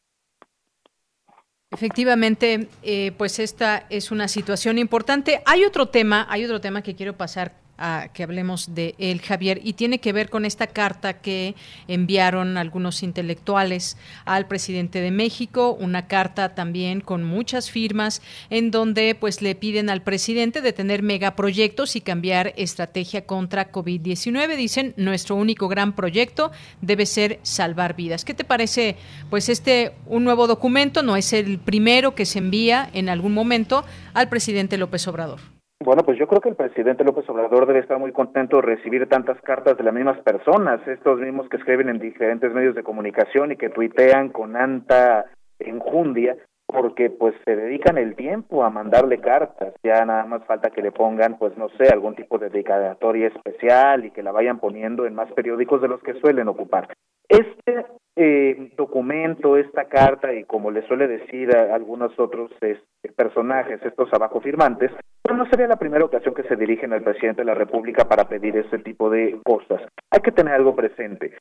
Efectivamente, eh, pues esta es una situación importante. Hay otro tema, hay otro tema que quiero pasar a que hablemos de él, Javier, y tiene que ver con esta carta que enviaron algunos intelectuales al presidente de México, una carta también con muchas firmas en donde pues le piden al presidente de tener megaproyectos y cambiar estrategia contra COVID-19. Dicen, nuestro único gran proyecto debe ser salvar vidas. ¿Qué te parece pues este un nuevo documento? No es el primero que se envía en algún momento al presidente López Obrador. Bueno, pues yo creo que el presidente López Obrador debe estar muy contento de recibir tantas cartas de las mismas personas, estos mismos que escriben en diferentes medios de comunicación y que tuitean con tanta enjundia, porque pues se dedican el tiempo a mandarle cartas, ya nada más falta que le pongan, pues no sé, algún tipo de dedicatoria especial y que la vayan poniendo en más periódicos de los que suelen ocupar. Este eh, documento, esta carta y como le suele decir algunos otros este, personajes, estos abajo firmantes, pues no sería la primera ocasión que se dirigen al presidente de la República para pedir este tipo de cosas. Hay que tener algo presente.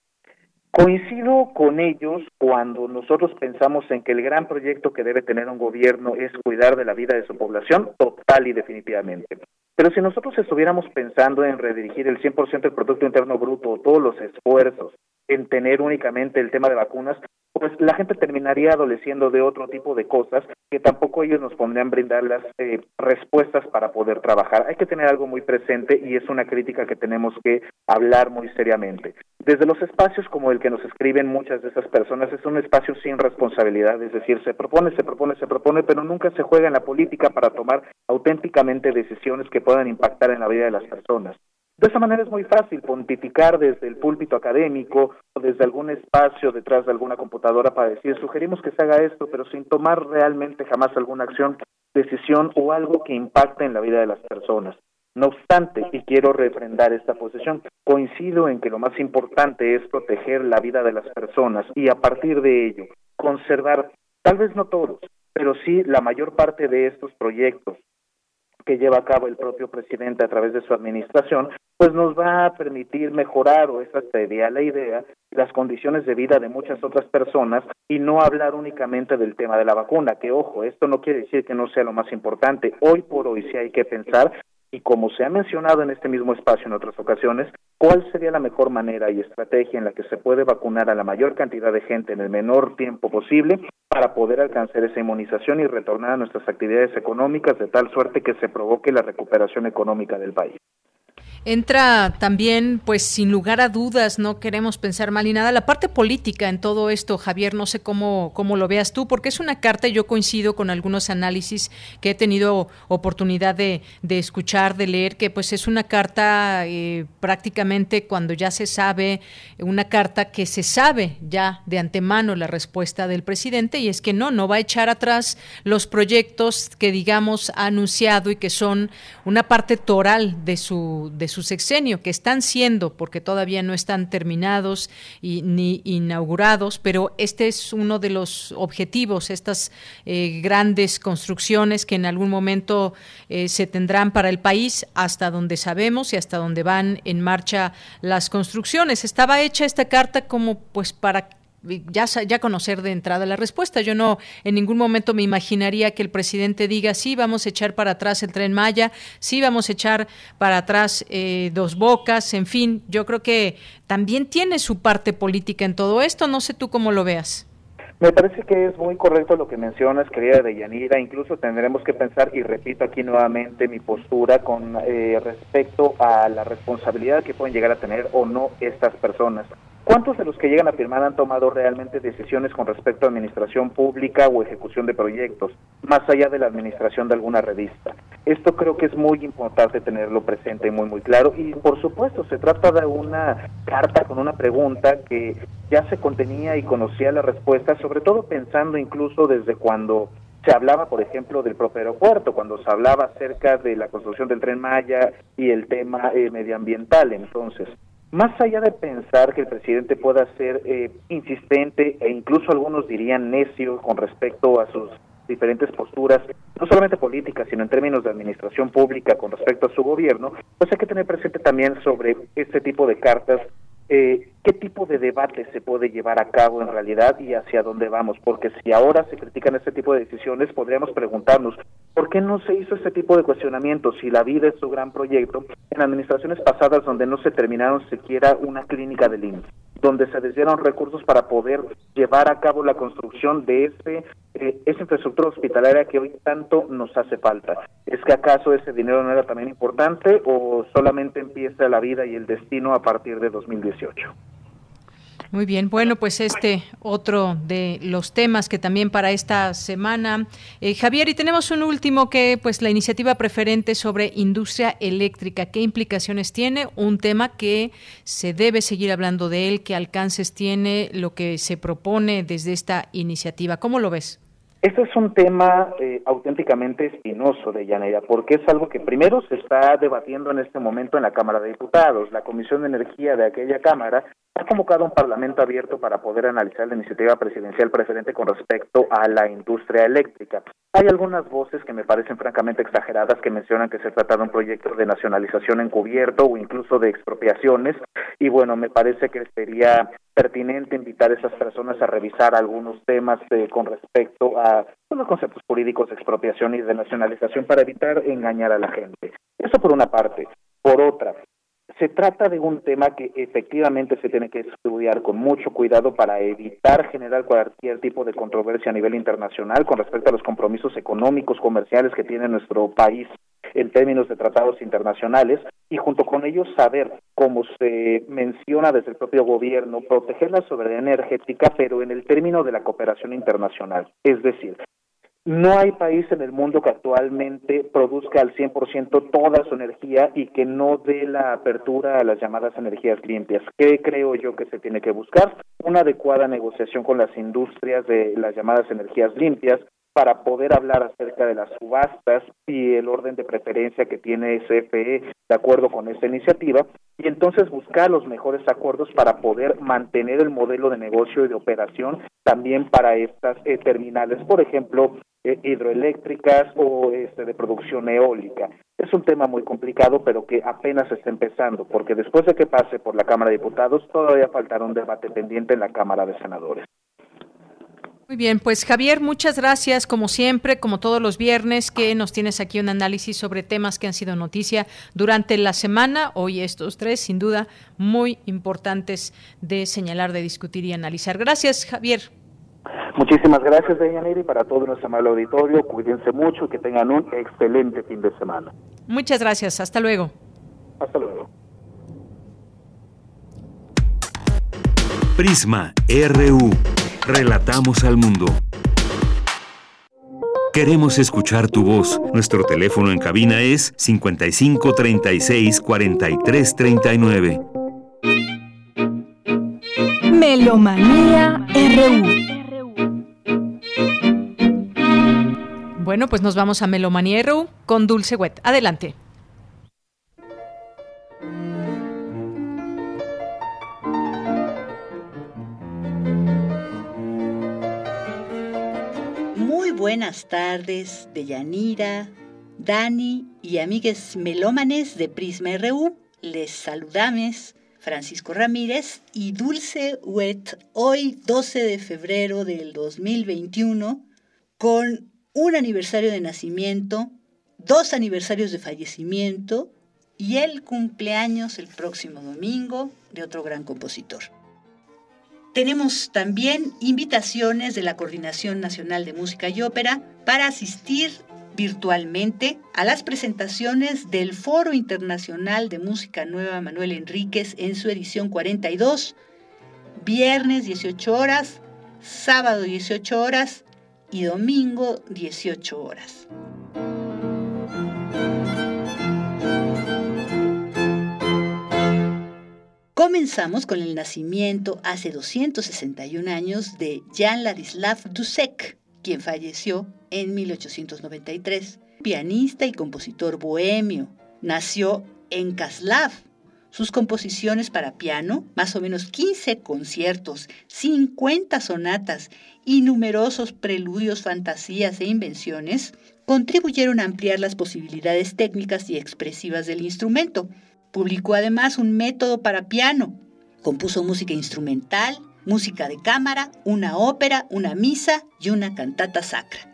Coincido con ellos cuando nosotros pensamos en que el gran proyecto que debe tener un gobierno es cuidar de la vida de su población, total y definitivamente. Pero si nosotros estuviéramos pensando en redirigir el 100% del Producto Interno Bruto todos los esfuerzos en tener únicamente el tema de vacunas, pues la gente terminaría adoleciendo de otro tipo de cosas que tampoco ellos nos pondrían brindar las eh, respuestas para poder trabajar. Hay que tener algo muy presente y es una crítica que tenemos que hablar muy seriamente. Desde los espacios como el que nos escriben muchas de esas personas, es un espacio sin responsabilidad, es decir, se propone, se propone, se propone, pero nunca se juega en la política para tomar auténticamente decisiones que puedan impactar en la vida de las personas. De esa manera es muy fácil pontificar desde el púlpito académico o desde algún espacio detrás de alguna computadora para decir, sugerimos que se haga esto, pero sin tomar realmente jamás alguna acción, decisión o algo que impacte en la vida de las personas. No obstante, y quiero refrendar esta posición, coincido en que lo más importante es proteger la vida de las personas y a partir de ello conservar, tal vez no todos, pero sí la mayor parte de estos proyectos que lleva a cabo el propio presidente a través de su administración, pues nos va a permitir mejorar, o esa sería la idea, las condiciones de vida de muchas otras personas y no hablar únicamente del tema de la vacuna, que ojo, esto no quiere decir que no sea lo más importante. Hoy por hoy sí hay que pensar y como se ha mencionado en este mismo espacio en otras ocasiones, cuál sería la mejor manera y estrategia en la que se puede vacunar a la mayor cantidad de gente en el menor tiempo posible para poder alcanzar esa inmunización y retornar a nuestras actividades económicas de tal suerte que se provoque la recuperación económica del país. Entra también, pues sin lugar a dudas, no queremos pensar mal ni nada, la parte política en todo esto, Javier, no sé cómo, cómo lo veas tú, porque es una carta, yo coincido con algunos análisis que he tenido oportunidad de, escuchar, de leer, que pues es una carta eh, prácticamente cuando ya se sabe, una carta que se sabe ya de antemano la respuesta del presidente, y es que no, no va a echar atrás los proyectos que digamos ha anunciado y que son una parte toral de su su sexenio, que están siendo, porque todavía no están terminados y, ni inaugurados, pero este es uno de los objetivos, estas eh, grandes construcciones que en algún momento eh, se tendrán para el país, hasta donde sabemos y hasta donde van en marcha las construcciones. Estaba hecha esta carta como pues para ya, conocer de entrada la respuesta. Yo no en ningún momento me imaginaría que el presidente diga, sí, vamos a echar para atrás el tren Maya, sí, vamos a echar para atrás eh, dos bocas, en fin, yo creo que también tiene su parte política en todo esto. No sé tú cómo lo veas. Me parece que es muy correcto lo que mencionas, querida Deyanira. Incluso tendremos que pensar, y repito aquí nuevamente mi postura con eh, respecto a la responsabilidad que pueden llegar a tener o no estas personas. ¿Cuántos de los que llegan a firmar han tomado realmente decisiones con respecto a administración pública o ejecución de proyectos, más allá de la administración de alguna revista? Esto creo que es muy importante tenerlo presente y muy, muy claro. Y por supuesto, se trata de una carta con una pregunta que ya se contenía y conocía la respuesta, sobre todo pensando incluso desde cuando se hablaba, por ejemplo, del propio aeropuerto, cuando se hablaba acerca de la construcción del tren Maya y el tema eh, medioambiental. Entonces, más allá de pensar que el presidente pueda ser eh, insistente e incluso algunos dirían necio con respecto a sus diferentes posturas, no solamente políticas, sino en términos de administración pública con respecto a su gobierno, pues hay que tener presente también sobre este tipo de cartas eh, qué tipo de debate se puede llevar a cabo en realidad y hacia dónde vamos, porque si ahora se critican este tipo de decisiones, podríamos preguntarnos, ¿por qué no se hizo este tipo de cuestionamientos si la vida es su gran proyecto en administraciones pasadas donde no se terminaron siquiera una clínica del IMSS? Donde se desviaron recursos para poder llevar a cabo la construcción de ese, eh, esa infraestructura hospitalaria que hoy tanto nos hace falta. ¿Es que acaso ese dinero no era también importante o solamente empieza la vida y el destino a partir de 2018? Muy bien, bueno, pues este otro de los temas que también para esta semana, eh, Javier, y tenemos un último que, pues, la iniciativa preferente sobre industria eléctrica, ¿qué implicaciones tiene? Un tema que se debe seguir hablando de él, qué alcances tiene, lo que se propone desde esta iniciativa. ¿Cómo lo ves? Este es un tema eh, auténticamente espinoso de Llanera, porque es algo que primero se está debatiendo en este momento en la Cámara de Diputados. La Comisión de Energía de aquella Cámara ha convocado un parlamento abierto para poder analizar la iniciativa presidencial preferente con respecto a la industria eléctrica. Hay algunas voces que me parecen francamente exageradas que mencionan que se trata de un proyecto de nacionalización encubierto o incluso de expropiaciones y bueno, me parece que sería pertinente invitar a esas personas a revisar algunos temas eh, con respecto a los conceptos jurídicos de expropiación y de nacionalización para evitar engañar a la gente. Eso por una parte. Por otra, se trata de un tema que efectivamente se tiene que estudiar con mucho cuidado para evitar generar cualquier tipo de controversia a nivel internacional con respecto a los compromisos económicos, comerciales que tiene nuestro país en términos de tratados internacionales y junto con ellos saber, como se menciona desde el propio gobierno, proteger la soberanía energética, pero en el término de la cooperación internacional. Es decir, no hay país en el mundo que actualmente produzca al 100% toda su energía y que no dé la apertura a las llamadas energías limpias. ¿Qué creo yo que se tiene que buscar? Una adecuada negociación con las industrias de las llamadas energías limpias, para poder hablar acerca de las subastas y el orden de preferencia que tiene CFE de acuerdo con esta iniciativa y entonces buscar los mejores acuerdos para poder mantener el modelo de negocio y de operación también para estas eh, terminales, por ejemplo, eh, hidroeléctricas o este, de producción eólica. Es un tema muy complicado, pero que apenas está empezando, porque después de que pase por la Cámara de Diputados, todavía faltará un debate pendiente en la Cámara de Senadores. Muy bien, pues Javier, muchas gracias como siempre, como todos los viernes, que nos tienes aquí un análisis sobre temas que han sido noticia durante la semana. Hoy estos tres, sin duda, muy importantes de señalar, de discutir y analizar. Gracias, Javier. Muchísimas gracias, Deyanira, y para todo nuestro amable auditorio, cuídense mucho y que tengan un excelente fin de semana. Muchas gracias, hasta luego. Hasta luego. Prisma RU. Relatamos al mundo. Queremos escuchar tu voz. Nuestro teléfono en cabina es 55 36 43 39. Melomanía RU. Bueno, pues nos vamos a Melomanía RU con Dulce Wet. Adelante. Buenas tardes, Deyanira, Dani y amigues melómanes de Prisma RU. Les saludamos Francisco Ramírez y Dulce Wet hoy 12 de febrero del 2021 con un aniversario de nacimiento, dos aniversarios de fallecimiento y el cumpleaños el próximo domingo de otro gran compositor. Tenemos también invitaciones de la Coordinación Nacional de Música y Ópera para asistir virtualmente a las presentaciones del Foro Internacional de Música Nueva Manuel Enríquez en su edición 42, viernes 18 horas, sábado 18 horas y domingo 18 horas. Comenzamos con el nacimiento hace 261 años de Jan Ladislav Dussek, quien falleció en 1893. Pianista y compositor bohemio. Nació en Kaslav. Sus composiciones para piano, más o menos 15 conciertos, 50 sonatas y numerosos preludios, fantasías e invenciones, contribuyeron a ampliar las posibilidades técnicas y expresivas del instrumento, Publicó además un método para piano. Compuso música instrumental, música de cámara, una ópera, una misa y una cantata sacra.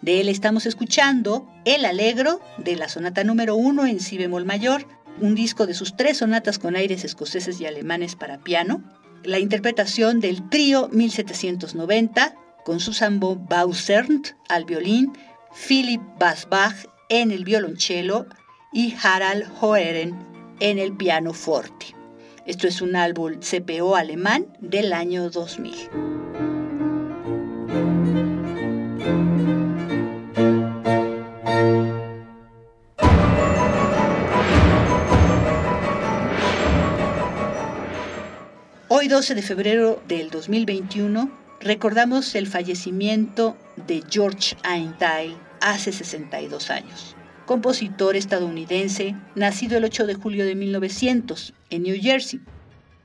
De él estamos escuchando El Alegro de la sonata número uno en si bemol mayor, un disco de sus tres sonatas con aires escoceses y alemanes para piano, la interpretación del trío 1790 con Susan von Bausert al violín, Philip Basbach en el violonchelo y Harald Hoeren en el piano forte. Esto es un álbum CPO alemán del año 2000. Hoy 12 de febrero del 2021 recordamos el fallecimiento de George Einstein hace 62 años compositor estadounidense, nacido el 8 de julio de 1900 en New Jersey.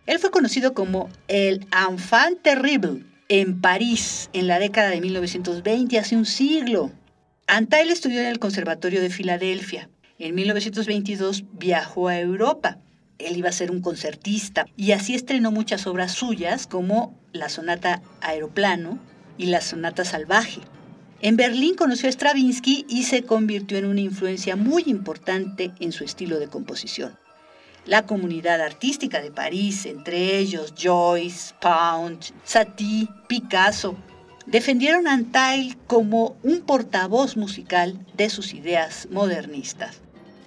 Él fue conocido como el Enfant Terrible en París en la década de 1920, hace un siglo. Antail estudió en el Conservatorio de Filadelfia. En 1922 viajó a Europa. Él iba a ser un concertista y así estrenó muchas obras suyas como la Sonata Aeroplano y la Sonata Salvaje. En Berlín conoció a Stravinsky y se convirtió en una influencia muy importante en su estilo de composición. La comunidad artística de París, entre ellos Joyce, Pound, Satie, Picasso, defendieron a Antail como un portavoz musical de sus ideas modernistas.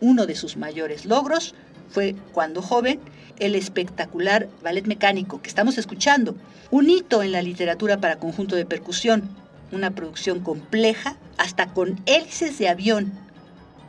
Uno de sus mayores logros fue, cuando joven, el espectacular ballet mecánico que estamos escuchando, un hito en la literatura para conjunto de percusión, una producción compleja, hasta con hélices de avión.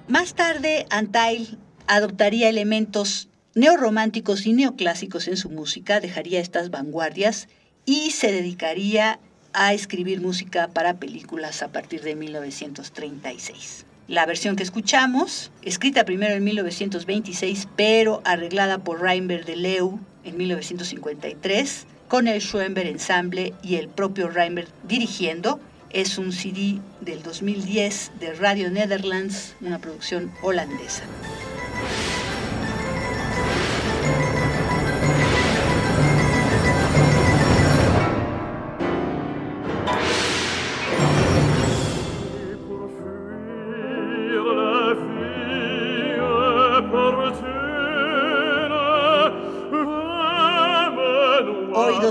Más tarde, Antail adoptaría elementos neorrománticos y neoclásicos en su música, dejaría estas vanguardias y se dedicaría a escribir música para películas a partir de 1936. La versión que escuchamos, escrita primero en 1926, pero arreglada por Reinberg de Leu en 1953, con el Schoenberg Ensemble y el propio Reinberg dirigiendo, es un CD del 2010 de Radio Netherlands, una producción holandesa.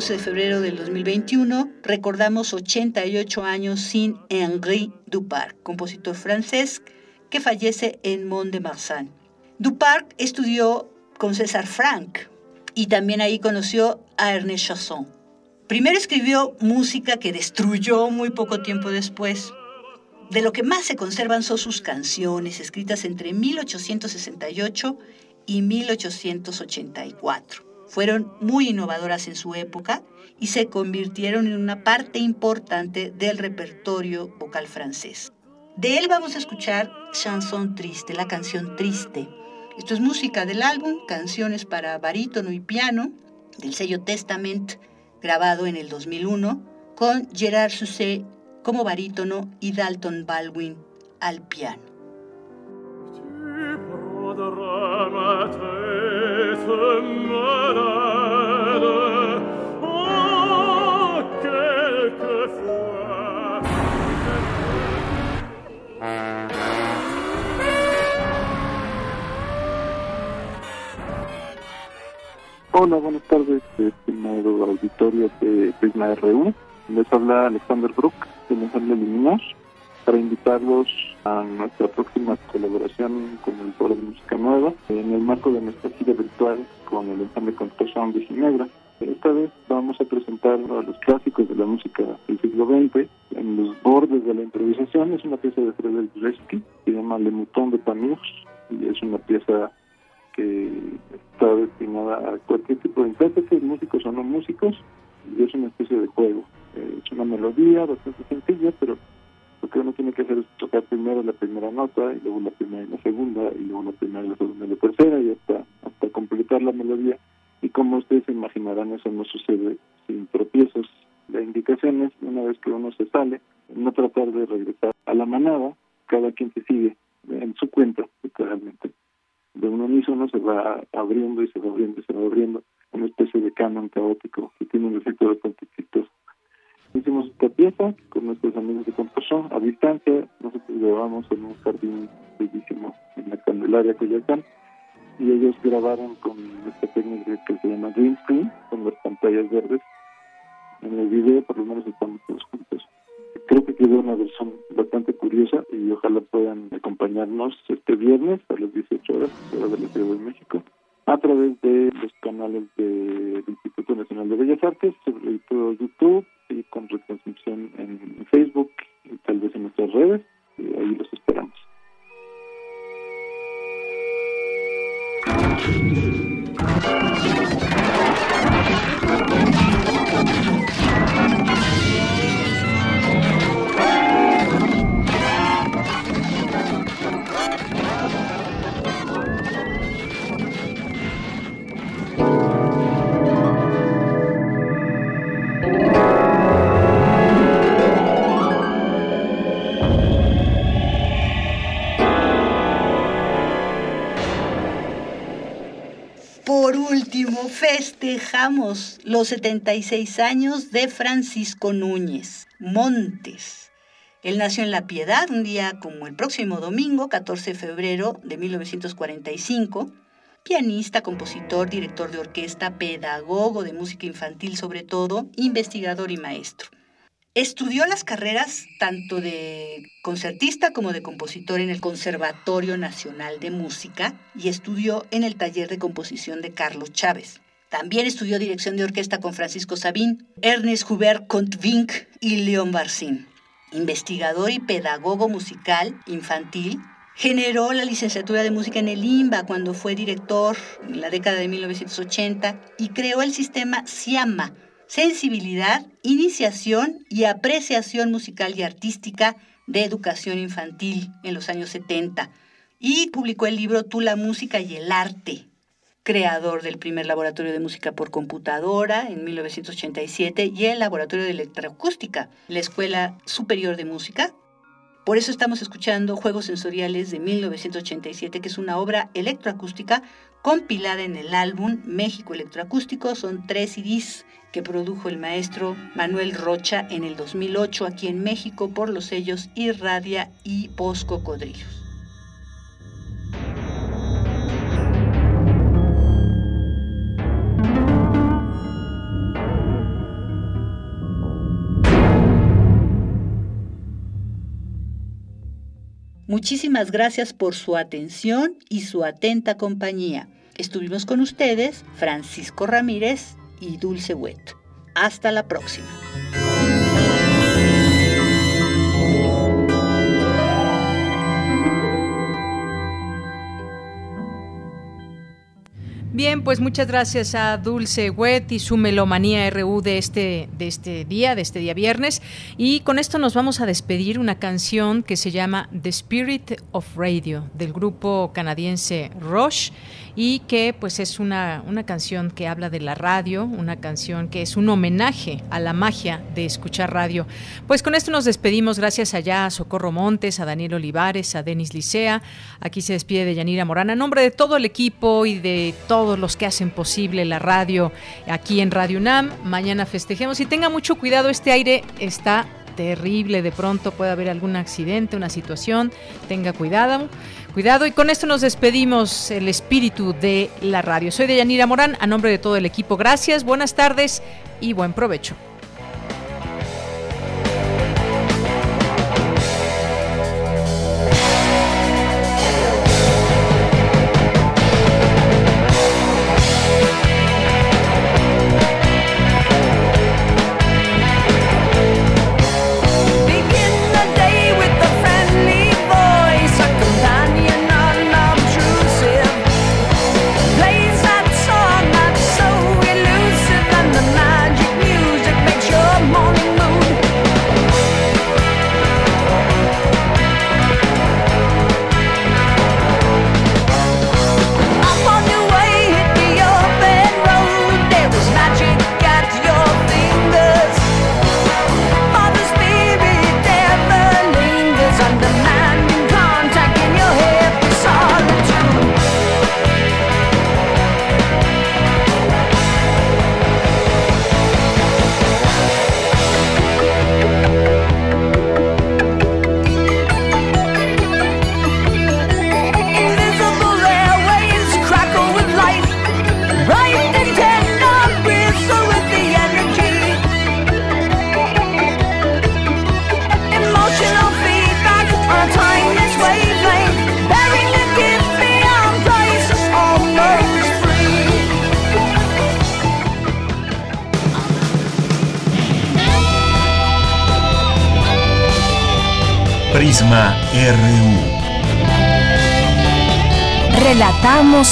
12 de febrero del 2021, recordamos 88 años sin Henri Duparc, compositor francés que fallece en Mont-de-Marsan. Duparc estudió con César Franck y también ahí conoció a Ernest Chasson. Primero escribió música que destruyó muy poco tiempo después. De lo que más se conservan son sus canciones, escritas entre 1868 y 1884 fueron muy innovadoras en su época y se convirtieron en una parte importante del repertorio vocal francés. De él vamos a escuchar Chanson Triste, la canción Triste. Esto es música del álbum Canciones para barítono y piano del sello Testament, grabado en el 2001, con Gerard Sousset como barítono y Dalton Baldwin al piano. Hola, buenas tardes, estimado auditorio de Prisma RU. Les habla Alexander Brook, de Ensamble Liminar, para invitarlos a nuestra próxima colaboración con el Foro de Música Nueva en el marco de nuestra gira virtual con el ensamble Composition de Ginebra. Esta vez vamos a presentar a los clásicos de la música del siglo XX en los bordes de la improvisación. Es una pieza de Frédéric Rzeszki, se llama Le Mouton de Panurge y es una pieza que está destinada a cualquier tipo de intérprete, músicos o no músicos, y es una especie de juego. Eh, es una melodía bastante sencilla, pero lo que uno tiene que hacer es tocar primero la primera nota, y luego la primera y la segunda, y luego la primera y la segunda y la tercera, y hasta, hasta completar la melodía. Y como ustedes imaginarán, eso no sucede sin tropiezos. La indicación es, una vez que uno se sale, no tratar de regresar a la manada, cada quien se sigue en su cuenta, literalmente de un unísono se va abriendo y se va abriendo y se va abriendo, una especie de canon caótico que tiene un efecto bastante chistoso. Hicimos esta pieza con nuestros amigos de composición a distancia, nosotros grabamos en un jardín bellísimo en la Candelaria Coyacán y ellos grabaron con esta técnica que se llama green screen, con las pantallas verdes. En el video por lo menos estamos todos juntos. Creo que quedó una versión bastante curiosa y ojalá puedan acompañarnos este viernes a las 18 horas, hora de la Ciudad de México, a través de los canales del Instituto Nacional de Bellas Artes, sobre todo YouTube y con retransmisión en Facebook y tal vez en nuestras redes. Y ahí los esperamos. Festejamos los 76 años de Francisco Núñez Montes. Él nació en La Piedad un día como el próximo domingo, 14 de febrero de 1945. Pianista, compositor, director de orquesta, pedagogo de música infantil sobre todo, investigador y maestro. Estudió las carreras tanto de concertista como de compositor en el Conservatorio Nacional de Música y estudió en el taller de composición de Carlos Chávez. También estudió dirección de orquesta con Francisco Sabín, Ernest Hubert Contvink y León Barcín. Investigador y pedagogo musical infantil, generó la licenciatura de música en el IMBA cuando fue director en la década de 1980 y creó el sistema SIAMA, sensibilidad, iniciación y apreciación musical y artística de educación infantil en los años 70 y publicó el libro Tú la música y el arte, creador del primer laboratorio de música por computadora en 1987 y el laboratorio de electroacústica, la Escuela Superior de Música. Por eso estamos escuchando Juegos Sensoriales de 1987, que es una obra electroacústica compilada en el álbum México Electroacústico. Son tres CDs que produjo el maestro Manuel Rocha en el 2008 aquí en México por los sellos Irradia y Post Cocodrilos. Muchísimas gracias por su atención y su atenta compañía. Estuvimos con ustedes Francisco Ramírez y Dulce Wet. Hasta la próxima. Bien, pues muchas gracias a Dulce Wet y su Melomanía RU de este, de este día, de este día viernes. Y con esto nos vamos a despedir una canción que se llama The Spirit of Radio del grupo canadiense Rush y que pues es una, una canción que habla de la radio, una canción que es un homenaje a la magia de escuchar radio. Pues con esto nos despedimos, gracias allá a Socorro Montes, a Daniel Olivares, a Denis Licea, aquí se despide de Yanira Morana, en nombre de todo el equipo y de todos los que hacen posible la radio aquí en Radio UNAM, mañana festejemos. Y tenga mucho cuidado, este aire está terrible, de pronto puede haber algún accidente, una situación, tenga cuidado. Cuidado y con esto nos despedimos el espíritu de la radio. Soy Deyanira Morán, a nombre de todo el equipo. Gracias, buenas tardes y buen provecho.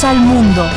Al mundo.